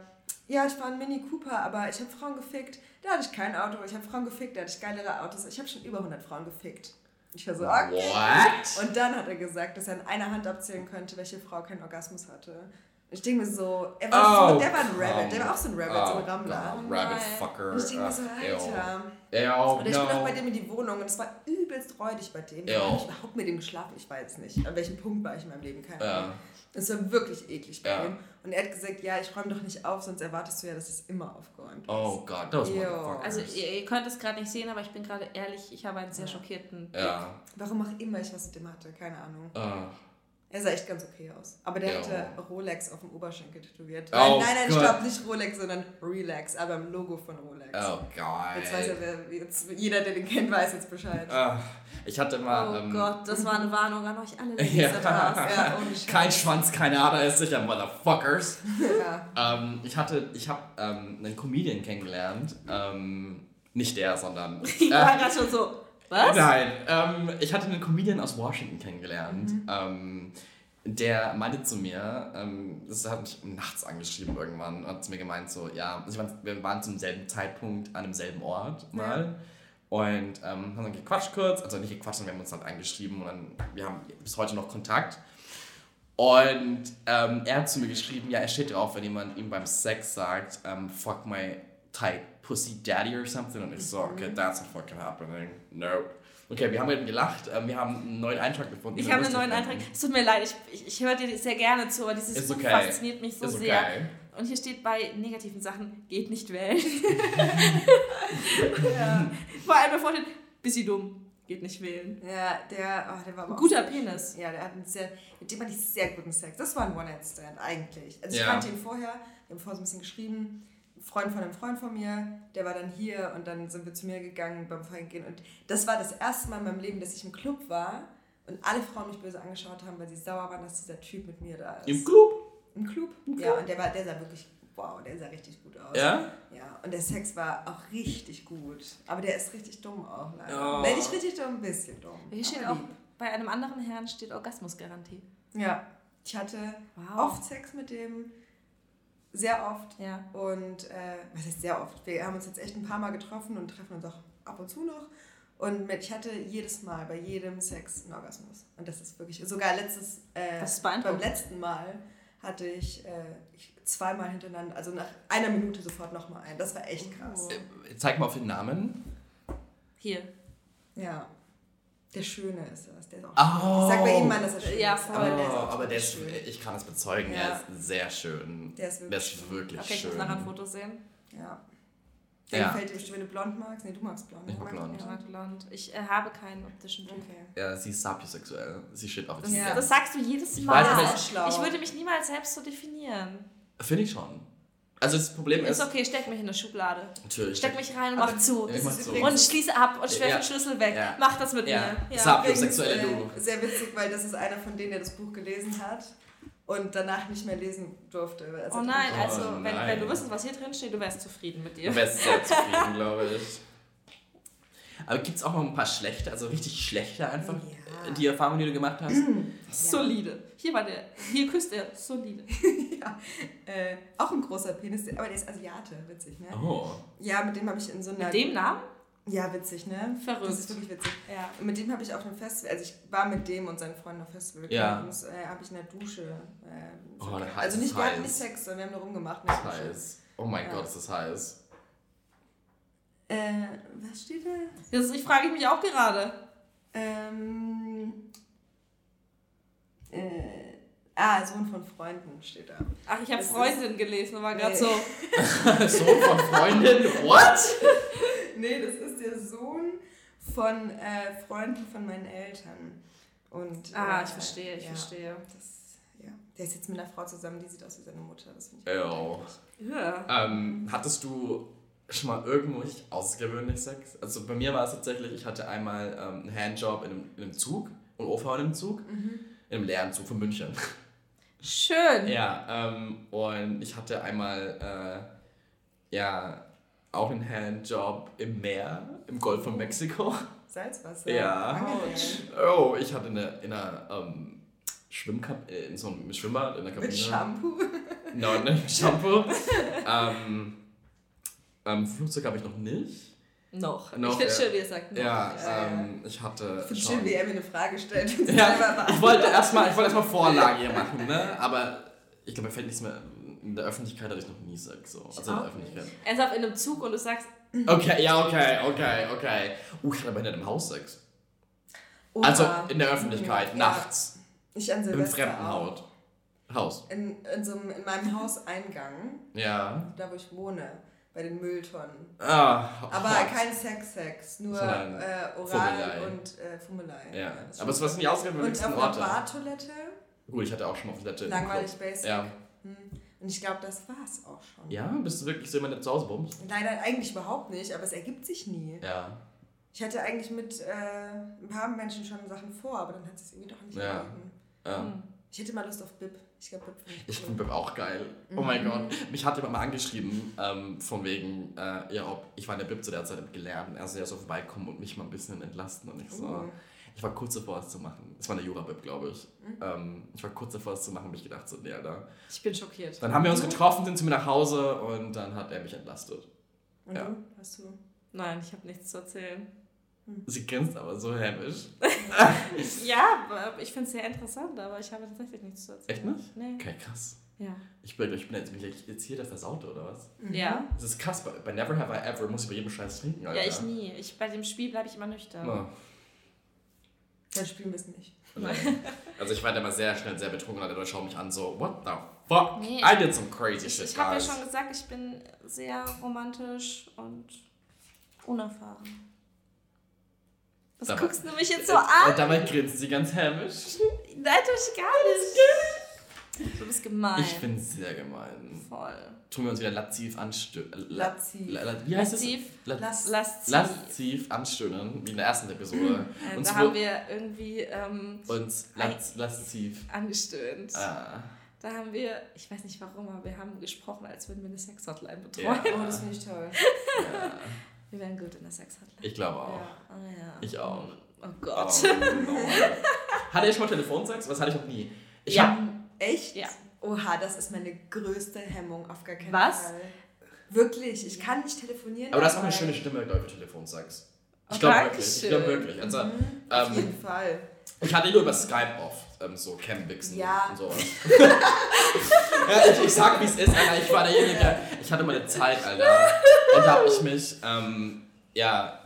ja, ich fahre einen Mini Cooper, aber ich habe Frauen gefickt, da hatte ich kein Auto, ich habe Frauen gefickt, da hatte ich geilere Autos, ich habe schon über 100 Frauen gefickt. Ich war so, okay. What? Und dann hat er gesagt, dass er an einer Hand abzählen könnte, welche Frau keinen Orgasmus hatte. Ich denke mir so, er war Oh, so, der war ein Rabbit, der war auch so ein Rabbit, so ein Oh, Rammler. God, Oh Rabbit fucker. Und ich denke mir so. Alter. Ew, Und ich bin auch no. bei dem in die Wohnung und es war übelst räudig bei dem. Ich habe überhaupt mit dem geschlafen, ich weiß nicht. An welchem Punkt war ich in meinem Leben? Keine. Ahnung. Es war wirklich eklig bei Ja. ihm. Und er hat gesagt, ja, ich räume doch nicht auf, sonst erwartest du ja, dass es immer aufgeräumt ist. Oh Gott, those Ew. motherfuckers. Also ihr, ihr könnt es gerade nicht sehen, aber ich bin gerade ehrlich, ich habe einen sehr schockierten Blick. ja. Warum auch immer ich was mit dem hatte, keine Ahnung. Uh, Er sah echt ganz okay aus. Aber der Ja. hatte Rolex auf dem Oberschenkel tätowiert. Oh nein, nein, nein, Gott. stopp, nicht Rolex, sondern Relax, aber im Logo von Rolex. oh God. Jetzt weiß er, wer, jetzt, jeder, der den kennt, weiß jetzt Bescheid. Ah, ich hatte mal. Oh ähm, Gott, das war eine Warnung an euch alle. Ja. Ja. Kein Schwanz, keine Ader ist sicher, Motherfuckers. Ja. ähm, ich hatte, ich habe ähm, einen Comedian kennengelernt. Ähm, nicht der, sondern. Ich war gerade schon so, was? Nein, ähm, ich hatte einen Comedian aus Washington kennengelernt. Mhm. Ähm, der meinte zu mir, ähm, das hat mich nachts angeschrieben irgendwann, und hat zu mir gemeint, so, ja, also ich mein, wir waren zum selben Zeitpunkt an demselben Ort mal. Und ähm, haben dann gequatscht kurz, also nicht gequatscht, sondern wir haben uns dann angeschrieben und dann, wir haben bis heute noch Kontakt. Und ähm, er hat zu mir geschrieben, ja, er steht drauf, wenn jemand ihm beim Sex sagt, ähm, fuck my tight pussy daddy or something. Und ich so, okay, that's not fucking happening. Nope. Okay, wir haben eben gelacht, ähm, wir haben einen neuen Eintrag gefunden. Ich den habe einen neuen. Eintrag. Es tut mir leid, ich, ich, ich höre dir sehr gerne zu, aber dieses Ist Buch okay. fasziniert mich so Ist sehr. okay. Und hier steht bei negativen Sachen, geht nicht wählen. Ja. Vor allem davor steht, bisschen dumm, geht nicht wählen. Ja, der, oh, der war aber auch Guter Penis. Ja, der hat einen sehr, mit dem hatte ich sehr guten Sex. Das war ein One-Night-Stand eigentlich. Also ich Ja. kannte ihn vorher, wir haben vorher so ein bisschen geschrieben. Freund von einem Freund von mir, der war dann hier und dann sind wir zu mir gegangen beim Feingehen. Und das war das erste Mal in meinem Leben, dass ich im Club war und alle Frauen mich böse angeschaut haben, weil sie sauer waren, dass dieser Typ mit mir da ist. Im Club? Im Club? Ja, und der, war, der sah wirklich, wow, der sah richtig gut aus. Ja? Ja, und der Sex war auch richtig gut. Aber der ist richtig dumm auch leider. Oh. Wenn nicht richtig dumm, ein bisschen dumm. Hier steht auch, bei einem anderen Herrn steht Orgasmusgarantie. Ja, ich hatte Wow. oft Sex mit dem, sehr oft. Ja. Und äh, was heißt sehr oft? Wir haben uns jetzt echt ein paar Mal getroffen und treffen uns auch ab und zu noch. Und mit, ich hatte jedes Mal bei jedem Sex einen Orgasmus. Und das ist wirklich, sogar letztes, äh, beim letzten Mal hatte ich, äh, ich zweimal hintereinander, also nach einer Minute sofort nochmal ein. Das war echt krass. Oh. Zeig mal auf den Namen. Hier. Ja. Der Schöne ist das. Der ist auch Oh. Ich sag bei ihm mal, dass er schön Ja, ist. Aber der ist oh, aber der wirklich ist, schön. ich kann es bezeugen, Ja. er ist sehr schön. Der ist wirklich Der ist schön. wirklich Okay, ich schön. muss nachher ein Foto sehen. Ja. Der Ja. gefällt dir bestimmt, wenn du blond magst. Nee, du magst blond. Ich ne? mag blond. Ich mag blond. Ich äh, habe keinen optischen Typ. Okay. Ja, sie ist sapiosexuell. Sie steht auf Das, Ja. das sagst du jedes Ich Mal. weiß, aber ich- ich würde mich niemals selbst so definieren. Finde ich schon. Also das Problem ist, Ist okay, steck mich in eine Schublade. natürlich. Steck mich rein und mach zu. Ich mach zu. Und schließe ab und schwerf Ja. den Schlüssel weg. Ja. Mach das mit Ja. mir. Ja. Sexuelle äh, Du. Sehr witzig, weil das ist einer von denen, der das Buch gelesen hat und danach nicht mehr lesen durfte. Oh nein, drin war. also Oh wenn, nein. wenn du wüsstest, was hier drin steht, du wärst zufrieden mit dir. Du wärst sehr zufrieden, glaube ich. Aber gibt es auch noch ein paar schlechte, also richtig schlechte einfach, Ja. die Erfahrungen, die du gemacht hast? Solide. Hier war der, hier küsst er. Solide. ja. äh, auch ein großer Penis, aber der ist Asiate, witzig, ne? Oh. Ja, mit dem habe ich in so einer... Mit dem Namen? Ja, witzig, ne? Verrückt. Das ist wirklich witzig. Ja. Und mit dem habe ich auf einem Festival, also ich war mit dem und seinen Freunden auf Festival Ja. und äh, habe ich in der Dusche. Äh, Oh, heiß, also nicht, wir hatten nicht. Sex, sondern wir haben nur rumgemacht. in Das der ist Dusche. heiß. Oh mein Ja. Gott, ist das heiß. Äh, was steht da? Das ich frage mich auch gerade. Ähm, äh, ah, Sohn von Freunden steht da. Ach, ich habe Freundin gelesen, aber gerade Nee. so. Sohn von Freundin, what? Nee, das ist der Sohn von äh, Freunden von meinen Eltern. Und, Ah, äh, ich verstehe, ich ja, verstehe. Das, ja. Der ist jetzt mit einer Frau zusammen, die sieht aus wie seine Mutter. Das finde ich. Ja. Ähm, hattest du schon mal irgendwo nicht außergewöhnlich Sex? Also bei mir war es tatsächlich, ich hatte einmal ähm, einen Handjob in einem, in einem Zug und OV in einem Zug, in einem leeren Zug von München. Schön. Ja, ähm, und ich hatte einmal, äh, ja, auch einen Handjob im Meer, im Golf von Mexiko. Salzwasser. Ja. Angeln. Oh, ich hatte eine, in einer ähm, Schwimmkab in so einem Schwimmbad in der Kabine. Mit Shampoo. Nein, nicht Shampoo. ähm, ähm, Flugzeug habe ich noch nicht. Noch. Noch, ich finde ja. schön, wie ihr sagt. Noch. Ja, Ja. ähm, ich hatte. Ich finde schon- schön, wie er mir eine Frage stellt Ja, ich wollte erstmal wollt erst Vorlage hier machen, ne? Aber ich glaube, mir fällt nichts mehr. In der Öffentlichkeit hatte ich noch nie Sex. So. Also in auch der Öffentlichkeit. Ernsthaft in einem Zug und du sagst, Okay, ja, okay, okay, okay. Uh, ich hatte aber nicht im Haus Sex. Also in der Öffentlichkeit, Ja. nachts. Ich an Im Silvester Fremdenhaus. Haus. auch. In, in, so einem, in meinem Hauseingang, Ja. da wo ich wohne, bei den Mülltonnen. Ah, Aber hot. kein Sex-Sex, nur Sondern äh, Oral Fummelei. und äh, Fummelei. Ja. das Aber es war die ausgewöhnlichsten Und auf einer Orte. Bartoilette, Gut, ich hatte auch schon mal auf Toilette. langweilig basic. Ja. Hm. Und ich glaube, das war's auch schon. Ja, bist du wirklich so jemand, der zu Hause bumst? Leider eigentlich überhaupt nicht, aber es ergibt sich nie. Ja. Ich hatte eigentlich mit äh, ein paar Menschen schon Sachen vor, aber dann hat es irgendwie doch nicht Ja. ergeben. Ähm, Ich hätte mal Lust auf Bib. Ich glaube, Ich finde Bib auch geil. Oh mein Gott. Mich hat jemand mal angeschrieben, ähm, von wegen, äh, ja, ob ich war in der Bib zu der Zeit gelernt. Er soll ja so vorbeikommen und mich mal ein bisschen entlasten. Und ich so, Uh. ich war kurz davor, es zu machen. Es war eine Jura-Bib, glaube ich. Ähm, ich war kurz davor, es zu machen, habe ich gedacht, so, nee, Alter. ich bin schockiert. Dann haben wir uns getroffen, sind zu mir nach Hause und dann hat er mich entlastet. Und Ja. du? Hast du? Nein, ich habe nichts zu erzählen. Sie grinst aber so hämisch. Ja, ich finde es sehr interessant, aber ich habe tatsächlich nichts zu erzählen. Echt nicht? Nee. Okay, krass. Ja. Ich bin, ich bin, jetzt, bin ich jetzt hier der Versaute, oder was? Ja. Das ist krass, bei, bei Never Have I Ever muss ich bei jedem Scheiß trinken, Alter. Ja, ich nie. Ich, bei dem Spiel bleibe ich immer nüchtern. Oh. Dann spielen wir es nicht. Also ich war da immer sehr schnell sehr betrunken und die Leute schauen mich an so, what the fuck? Nee, I did some crazy Ich, shit, ich habe ja schon gesagt, ich bin sehr romantisch und unerfahren. Was Dabei- guckst du mich jetzt so Äh, an? dabei grinst sie ganz hämisch. Nein, tu ich gar nicht. Du bist gemein. Ich bin sehr gemein. voll. Tun wir uns wieder lativ anstöhnen. Lativ. Wie heißt Lativ? es? La Lass- Lasziv. Lasziv anstöhnen, wie in der ersten Episode. Äh, Uns da haben wir irgendwie ähm, uns las- lasziv. angestöhnt. Ah. Da haben wir, ich weiß nicht warum, aber wir haben gesprochen, als würden wir eine Sexhotline betreuen. Ja. Oh, das finde ich toll. Ja. Wir wären gut in der Sexhotline. Ich glaube auch. Ja. Oh, ja. Ich auch. Oh Oh, Gott. no. Hatte ich schon mal Telefonsex? Was hatte ich noch nie? Ich Ja. hab, Echt? Ja. Oha, das ist meine größte Hemmung, auf gar keinen Was? Fall. Wirklich, ich kann nicht telefonieren. aber du hast auch eine schöne Stimme, glaube ich, für Telefonsex. Ich Oh, glaube wirklich. Ich glaube wirklich. Also, Auf ähm, jeden Fall. Ich hatte nur über Skype oft ähm, so Cambixen Ja. und sowas. ja, ich, ich sag, wie es ist, Alter. Ich war derjenige. Ich hatte mal eine Zeit, Alter. Und da habe ich mich, ähm, ja.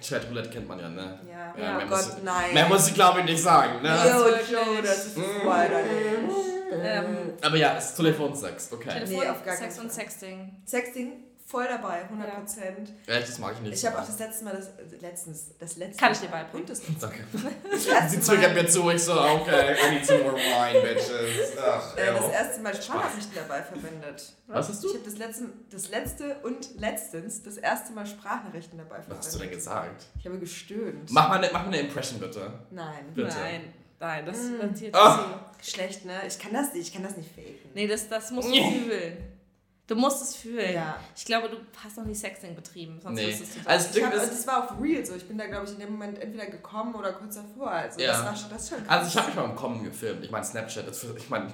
Chat Roulette kennt man ja, ne? Ja. Ja, mehr oh muss, Gott, nein. Mehr muss ich, glaube ich, nicht sagen, ne? Yo. Joe, das ist weiter nicht. Ähm, Aber ja, es ist Telefonsex, okay. Telefon, Nee, auf gar Sex und. Sexting. Sexting, voll dabei, 100 Prozent. Echt, das mag ich nicht. Ich habe auch das letzte Mal, das, äh, letztens, das letzte Kann ich dir Mal beibringen. und das Danke. Das Sie zögert mir zu, ich so, okay, I need some more wine, bitches. Ach, äh, das erste Mal Sprachnachrichten dabei verwendet. Was hast Ich du? habe das letzte, das letzte und letztens das erste Mal Sprachnachrichten dabei verwendet. Was hast du denn gesagt? Ich habe gestöhnt. Mach mal eine, mach mal eine Impression, bitte. Nein. Bitte. Nein, nein, das Mm. Ah. zu. Schlecht, ne? Ich kann das nicht, ich kann das nicht faken. Nee, das, das musst du fühlen. Du musst es fühlen. Ja. Ich glaube, du hast noch nie Sexting betrieben, sonst Nee. wüsstest du das. Also, Ich hab, das war auch real so. Ich bin da, glaube ich, in dem Moment entweder gekommen oder kurz davor. Also Ja. das war schon, das schon Also ich habe mich mal im Kommen gefilmt. Ich meine Snapchat, das, ich meine,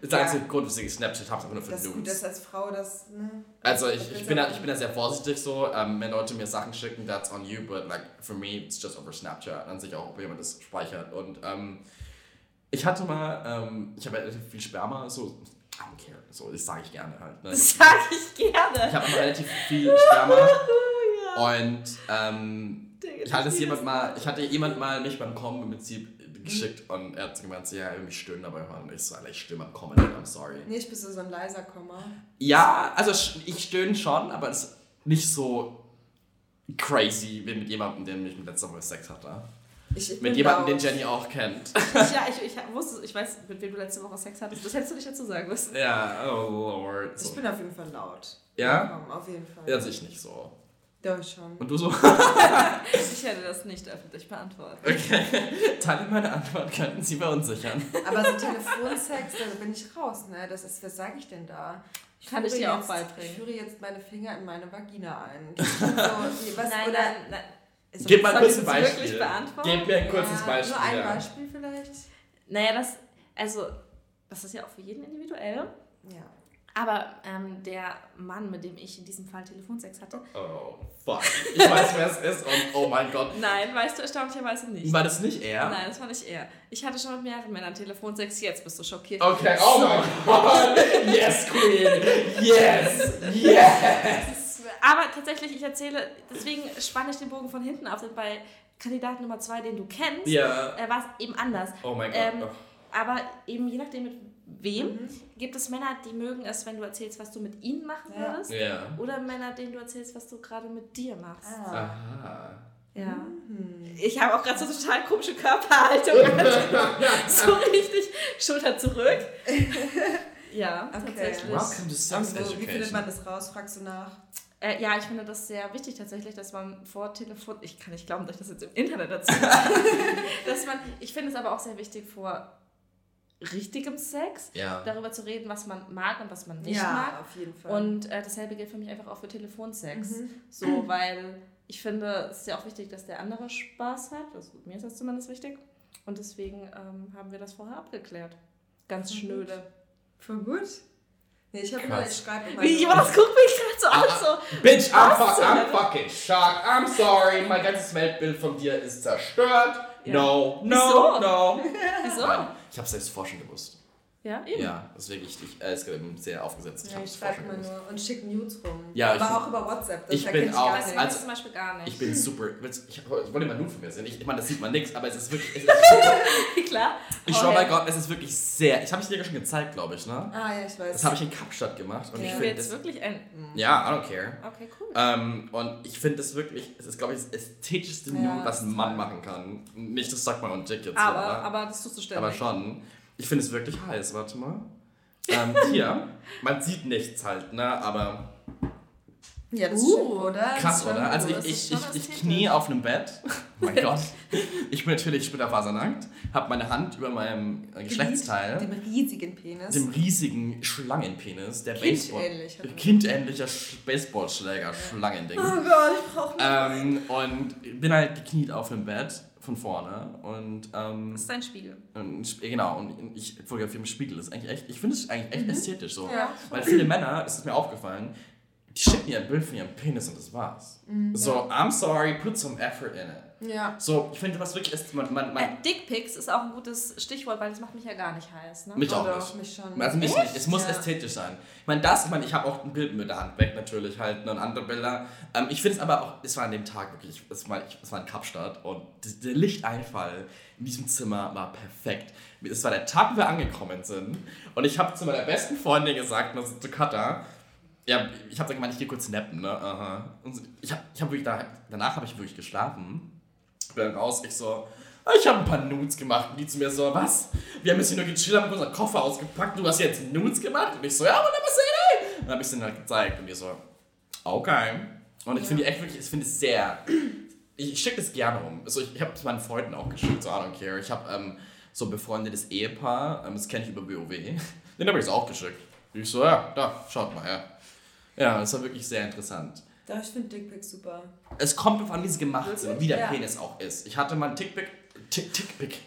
das Ja. einzige Grund, weswegen ich Snapchat habe, ist einfach nur für das ist gut, Nudes. dass als Frau das, ne? Also ich, ich, bin da, ich bin da sehr vorsichtig so, ähm, wenn Leute mir Sachen schicken, that's on you, but like for me it's just over Snapchat. An sich auch, ob jemand das speichert. Und ähm, ich hatte mal, ähm, ich habe relativ viel Sperma, so, I don't care, so, das sage ich gerne halt. Ne? Das sag ich gerne. Ich habe immer relativ viel Sperma Und ähm, ich hatte es jemand mal, ich hatte jemand mal mich beim Kommen im Prinzip geschickt und er hat gemeint, ja, irgendwie stöhnen dabei hören. Ich so, Alter, ich stöhne beim Kommen nicht, I'm sorry. Nee, ich bin so ein leiser Komma. Ja, also ich stöhne schon, aber es ist nicht so crazy wie mit jemandem, der mich mit letzter Woche Sex hatte. Ich, ich Mit jemandem, den. Jenny auch kennt. ja, ich, ich wusste, ich weiß, mit wem du letzte Woche Sex hattest. Das hättest du nicht dazu sagen müssen. Ja, oh Lord. Ich bin auf jeden Fall laut. Ja? Komm, auf jeden Fall. Ja, sich nicht so. Doch schon. Und du so? Ich hätte das nicht öffentlich beantwortet. Okay. Teile meine Antwort könnten Sie verunsichern. Aber so Telefonsex, da bin ich raus, ne? Das ist, was sage ich denn da? Kann ich führe dir auch jetzt, beibringen. Ich führe jetzt meine Finger in meine Vagina ein. So, was, nein, oder, nein, nein. Ist Gib mal kurz ich ein das Beispiel. wirklich beantworten? Gib mir ein kurzes ja, Beispiel. Nur ein ja. Beispiel vielleicht? Naja, das, also, das ist ja auch für jeden individuell. Ja. Aber ähm, der Mann, mit dem ich in diesem Fall Telefonsex hatte, Oh, fuck. Ich weiß, wer es ist und oh mein Gott. nein, weißt du erstaunlicherweise nicht. War das nicht er? Nein, das war nicht er. Ich hatte schon mit mehreren Männern Telefonsex, jetzt bist du schockiert. Okay, oh mein Gott. Yes, Queen. Yes. Yes. Aber tatsächlich, ich erzähle, deswegen spanne ich den Bogen von hinten auf, denn bei Kandidat Nummer zwei, den du kennst, Ja. äh, war es eben anders. Oh mein Gott. Ähm, aber eben je nachdem mit wem, gibt es Männer, die mögen es, wenn du erzählst, was du mit ihnen machen Ja. würdest. ja. Oder Männer, denen du erzählst, was du gerade mit dir machst. Ah. Aha. Ja. Hm. Ich habe auch gerade so total komische Körperhaltung. so richtig Schulter zurück. Ja, Okay. tatsächlich. Welcome to Sex Also, wie findet man das raus? Fragst du nach? Äh, ja, ich finde das sehr wichtig tatsächlich, dass man vor Telefon, ich kann nicht glauben, dass ich das jetzt im Internet dazu dass man, ich finde es aber auch sehr wichtig vor richtigem Sex, Ja. darüber zu reden, was man mag und was man nicht ja, mag. auf jeden Fall. Und äh, dasselbe gilt für mich einfach auch für Telefonsex. Mhm. So, weil ich finde, es ist ja auch wichtig, dass der andere Spaß hat. Also, mir ist das zumindest wichtig. Und deswegen ähm, haben wir das vorher abgeklärt. Ganz Mhm. schnöde. Voll gut. Nee, ich habe nur, ich schreibe immer. Wie, nur- Jonas guckt mich gerade so an, so. Bitch, I'm, fuck, I'm fucking shocked. I'm sorry. Mein ganzes Weltbild von dir ist zerstört. Ja. No, no, Wieso? no. Wieso? Nein, ich habe selbst vorher schon gewusst. Ja, eben. Ja, deswegen ich, ich, äh, ist eben sehr aufgesetzt. Ich Ja, ich es schreibe gewusst. nur und schicke Nudes rum. Ja, Aber ich bin- auch über WhatsApp. Das ich erkenne bin gar auch- Das nicht. Also- ich zum Beispiel gar nicht. Ich bin super. Ich, ich wollte mal nur von mir sehen. Ich, ich meine, das sieht man nichts, aber es ist wirklich. Es ist, Klar. ich Oh, schwöre hey. bei Gott, es ist wirklich sehr. Ich habe es dir ja schon gezeigt, glaube ich, ne? Ah, ja, ich weiß. Das habe ich in Kapstadt gemacht und Ja. ich Ich will finde jetzt das. wirklich ein. Ja, I don't care. Okay, cool. Ähm, und ich finde es wirklich, es ist, glaube ich, das ästhetischste Ja, Nude, was ist ein Mann toll. machen kann. Nicht das sagt man und Dick jetzt. aber, hier, ne? aber das tust du ständig. aber schon. Ich finde es wirklich heiß, warte mal. Ähm, hier, man sieht nichts halt, ne? Aber Ja, das ist Uh, schön, oder? Krass, ist oder? Also ich, ist ich, ich, ich knie auf einem Bett. Oh mein Gott. Ich bin natürlich splitterfasernackt, habe meine Hand über meinem äh, Geschlechtsteil, Dem riesigen Penis. dem riesigen Schlangenpenis, der Baseball. Kindähnlicher Sch- Baseballschläger, Schlangending. Oh Gott, ich brauche Ähm, und bin halt gekniet auf dem Bett von vorne und, ähm, Das ist dein Spiegel. und genau und ich fotografiere im Spiegel. Das ist eigentlich echt, ich finde es eigentlich echt ästhetisch so. Ja. Weil viele Männer, ist mir aufgefallen, die schicken mir ein Bild von ihrem Penis und das war's. So, I'm sorry, put some effort in it. Ja. So, ich finde, was wirklich ist, man, man, man Äh, Dickpics ist auch ein gutes Stichwort, weil das macht mich ja gar nicht heiß. Ne? mich auch Oder nicht. auch mich schon. Also mich Echt? nicht. Es muss Ja. ästhetisch sein. Ich meine, das, ich meine, ich habe auch ein Bild mit der Hand weg natürlich halt ne, und andere Bilder. Ähm, ich finde es aber auch, es war an dem Tag wirklich, es war, ich, es war in Kapstadt und der Lichteinfall in diesem Zimmer war perfekt. Es war der Tag, wo wir angekommen sind und ich habe zu meiner besten Freundin gesagt, also zu Katha, ja, ich habe gemeint, ich gehe kurz nappen, ne? Aha. Und ich habe ich hab wirklich, da, danach habe ich wirklich geschlafen. Dann raus, ich so, "Ah, ich habe ein paar Nudes gemacht. Und die zu mir so, was? Wir haben jetzt hier nur gechillt, haben unseren Koffer ausgepackt, du hast jetzt Nudes gemacht? Und ich so, ja, wunderbar, ey. Und dann habe ich es denen halt gezeigt und die so, okay. Und ich finde die echt wirklich, ich finde es sehr, ich schicke das gerne rum. Also ich, ich habe es meinen Freunden auch geschickt, so I don't care. Ich habe ähm, so ein befreundetes Ehepaar, ähm, das kenne ich über WoW. Den habe ich es auch geschickt. Ich so, ja, da, schaut mal, ja. Ja, das war wirklich sehr interessant. Doch, ich finde Dickpics super. Es kommt drauf an, wie sie gemacht sind und wie der Ja. Penis auch ist. Ich hatte mal einen Tickpick, Tick, Tickpick,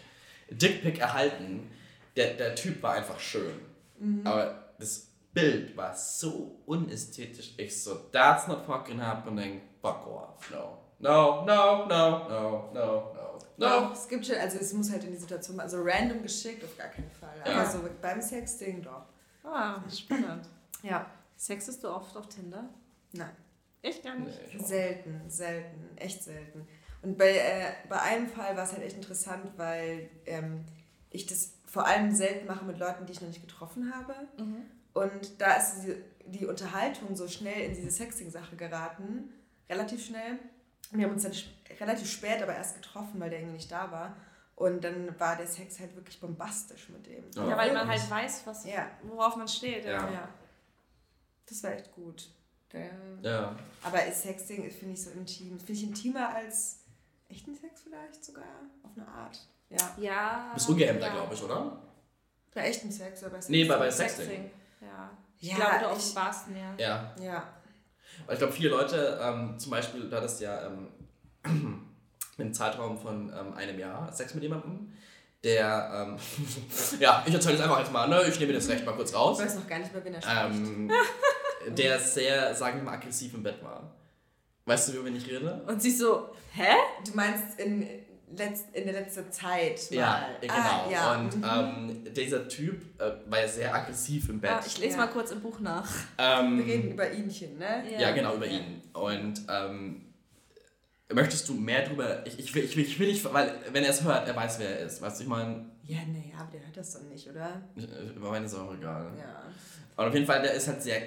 Dickpick erhalten. Der, der Typ war einfach schön. Mhm. Aber das Bild war so unästhetisch. Ich so, that's not fucking happening. Fuck off. No. No, no, no, no, no, no, Doch, no. es gibt schon, also es muss halt in die Situation, also random geschickt auf gar keinen Fall. Ja. Aber so beim Sexting doch. Ah, spannend. Ja. Sexest du oft auf Tinder? Nein. Echt gar nicht? Nee. Selten, selten, echt selten. Und bei, äh, bei einem Fall war es halt echt interessant, weil ähm, ich das vor allem selten mache mit Leuten, die ich noch nicht getroffen habe. Mhm. Und da ist die, die Unterhaltung so schnell in diese Sexting-Sache geraten, relativ schnell. Wir haben uns dann relativ spät aber erst getroffen, weil der irgendwie nicht da war. Und dann war der Sex halt wirklich bombastisch mit dem. Ja. Ja, weil man halt weiß, was, Ja. worauf man steht. Ja. Ja. Das war echt gut. Der, Ja. Aber ist Sexting ist, finde ich, so intim. Finde ich intimer als echten Sex vielleicht sogar, auf eine Art. Ja. ja Du bist ungehemmter, ja. glaube ich, oder? Bei echten Sex oder bei Sexting? Nee, bei, bei Sexting. Sexting. Ja. Ich Ja, glaube, du ich- offenbarst mehr. Ja. Ja. Weil ich glaube, viele Leute, ähm, zum Beispiel, du hattest ja ähm, einen Zeitraum von ähm, einem Jahr Sex mit jemandem, der, ähm, ja, ich erzähle es einfach jetzt mal, ne? ich nehme das Recht mal kurz Ich raus, weiß noch gar nicht mehr, wen er spricht. ähm, der sehr, sagen wir mal, aggressiv im Bett war. Weißt du, über wen ich rede? Und sie so, hä? Du meinst in, letzt, in der letzten Zeit mal. Ja, genau. Ah, ja. Und mhm. ähm, dieser Typ äh, war ja sehr aggressiv im Bett. Ah, ich lese Ja. mal kurz im Buch nach. ähm, Wir reden über Ihnchen, ne? Ja, genau, über ihn. Und ähm, möchtest du mehr drüber? Ich, ich, will, ich, will, ich will nicht, weil wenn er es hört, er weiß, wer er ist. Weißt du, ich meine, Ja, nee, aber der hört das doch nicht, oder? über meine ist auch egal. Ja. Und auf jeden Fall, der ist halt sehr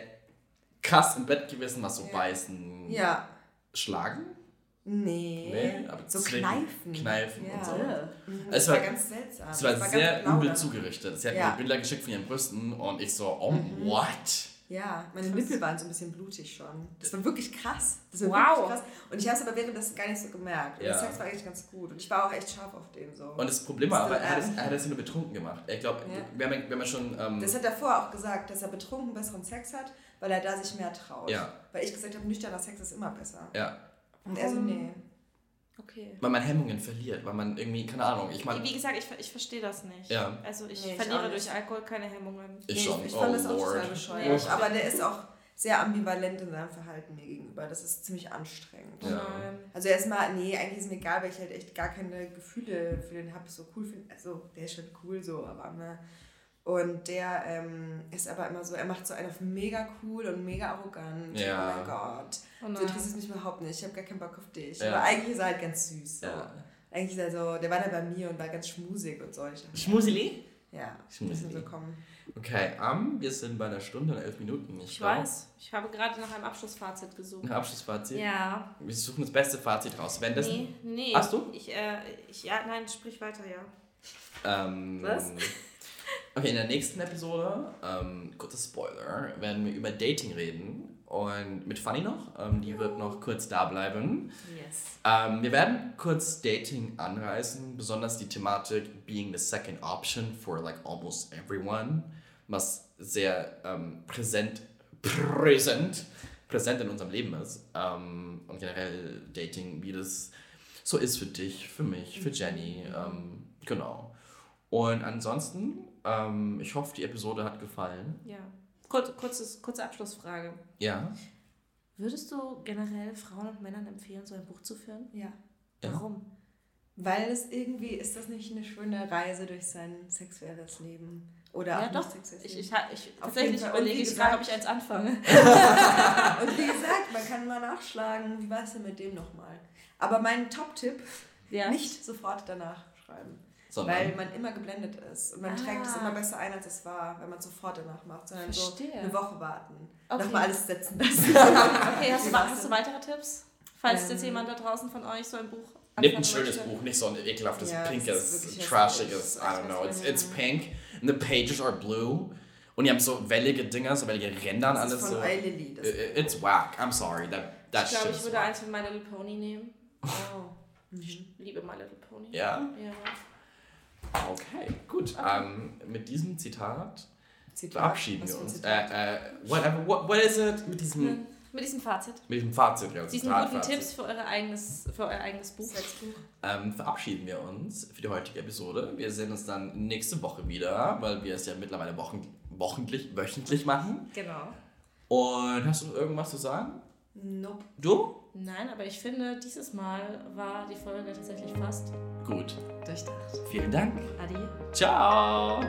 krass im Bett gewesen, was so Ja. beißen, Ja. schlagen. Nee. Nee, aber so deswegen kneifen. kneifen ja. und so. Mhm. Es Das war- war ganz seltsam. Es war, Das sehr übel dann. zugerichtet. Sie hat Ja. mir Bilder geschickt von ihren Brüsten und ich so, oh, Mhm. what? Ja, meine Nippel waren so ein bisschen blutig schon. Das war wirklich krass. Das war Wow. wirklich krass. Und ich habe es aber währenddessen gar nicht so gemerkt. Und Ja. der Sex war eigentlich ganz gut. Und ich war auch echt scharf auf den so. Und das Problem war, aber er hat es, am. er hat es nur betrunken gemacht. Ich glaube, Ja. wir, haben, ja- wir haben schon. Ähm, das hat er vorher auch gesagt, dass er betrunken besseren Sex hat, weil er da sich mehr traut. Ja. Weil ich gesagt habe, nüchterner Sex ist immer besser. ja, Und er so, Warum? nee. Okay. weil man Hemmungen verliert, weil man irgendwie, keine Ahnung, ich meine. Wie gesagt, ich, ich verstehe das nicht. Ja. Also ich Nee, ich verliere nicht. durch Alkohol keine Hemmungen. Ich nee, schon. Ich, ich Oh fand das auch Lord. total bescheuert. Nee, ich- aber der ist auch sehr ambivalent in seinem Verhalten mir gegenüber. Das ist ziemlich anstrengend. Ja. Also erstmal, nee, eigentlich ist mir egal, weil ich halt echt gar keine Gefühle für den habe, so cool finde. Also, der ist schon cool so, aber ne. Und der ähm, ist aber immer so, er macht so einen auf mega cool und mega arrogant. Ja. Oh mein Gott. Oh Du interessierst mich überhaupt nicht. Ich habe gar keinen Bock auf dich. Ja. Aber eigentlich ist er halt ganz süß. So. Ja. Eigentlich ist er so, der war da bei mir und war ganz schmusig und so. Ich dachte, Schmuseli? ja, Schmuseli. müssen so kommen. Okay, ähm, wir sind bei einer Stunde und elf Minuten. Ich glaub. weiß. Ich habe gerade nach einem Abschlussfazit gesucht. Ein Abschlussfazit. Ja. Wir suchen das beste Fazit raus. Wenn das. Nee, nee. Hast du? Ich, äh, ich, ja, nein, sprich weiter, ja. Ähm, Was? Okay, in der nächsten Episode, ähm, kurzer Spoiler, werden wir über Dating reden. Und mit Fanny noch. Ähm, die wird noch kurz da bleiben. Yes. Ähm, wir werden kurz Dating anreißen, besonders die Thematik being the second option for like almost everyone, was sehr ähm, präsent, präsent, präsent in unserem Leben ist. Ähm, und generell Dating, wie das so ist für dich, für mich, für Jenny. Ähm, genau. Und ansonsten, ähm, ich hoffe, die Episode hat gefallen. Ja. Kurz, kurzes, kurze Abschlussfrage. Ja. Würdest du generell Frauen und Männern empfehlen, so ein Buch zu führen? Ja. Ja. Warum? Weil es irgendwie, ist das nicht eine schöne Reise durch sein sexuelles Leben? Oder Ja, auch doch. nicht sexuelles Ich, Leben? ich, ich, tatsächlich überlege ich gerade, ob ich eins anfange. Und wie gesagt, man kann mal nachschlagen, wie war es denn mit dem nochmal? Aber mein Top-Tipp, Ja. nicht sofort danach schreiben. Sondern, Weil man immer geblendet ist. Und man trägt es Ah. immer besser ein, als es war, wenn man es sofort danach macht. Sondern Verstehe. so eine Woche warten. Okay. Nochmal alles setzen lassen. Okay, hast du, hast du weitere Tipps? Falls Ähm, jetzt jemand da draußen von euch so ein Buch Nimmt ein schönes möchte. Buch, nicht so ein ekelhaftes, Ja, pinkes, trashiges. I don't know. It's, it's pink and the pages are blue. Und die haben so wellige Dinger, so wellige Ränder und alles ist von so. I- It's whack. I'm sorry. That, that Ich glaube, shit ich würde whack. eins von My Little Pony nehmen. oh. Ich liebe My Little Pony. Ja? Ja. Okay, gut. Okay. Ähm, mit diesem Zitat Zitat. verabschieden wir uns. Zitat? Äh, äh, whatever, what, what is it? Mit diesem, Mit diesem Fazit. mit diesem Fazit, ja. Diesen Zitat, guten Fazit. Tipps für, eure eigenes, für euer eigenes Buch. Ähm, verabschieden wir uns für die heutige Episode. Wir sehen uns dann nächste Woche wieder, weil wir es ja mittlerweile wochen, wochentlich, wöchentlich machen. Genau. Und hast du noch irgendwas zu sagen? Nope. Du? Nein, aber ich finde, dieses Mal war die Folge tatsächlich fast Gut. durchdacht. Vielen Dank. Adi. Ciao.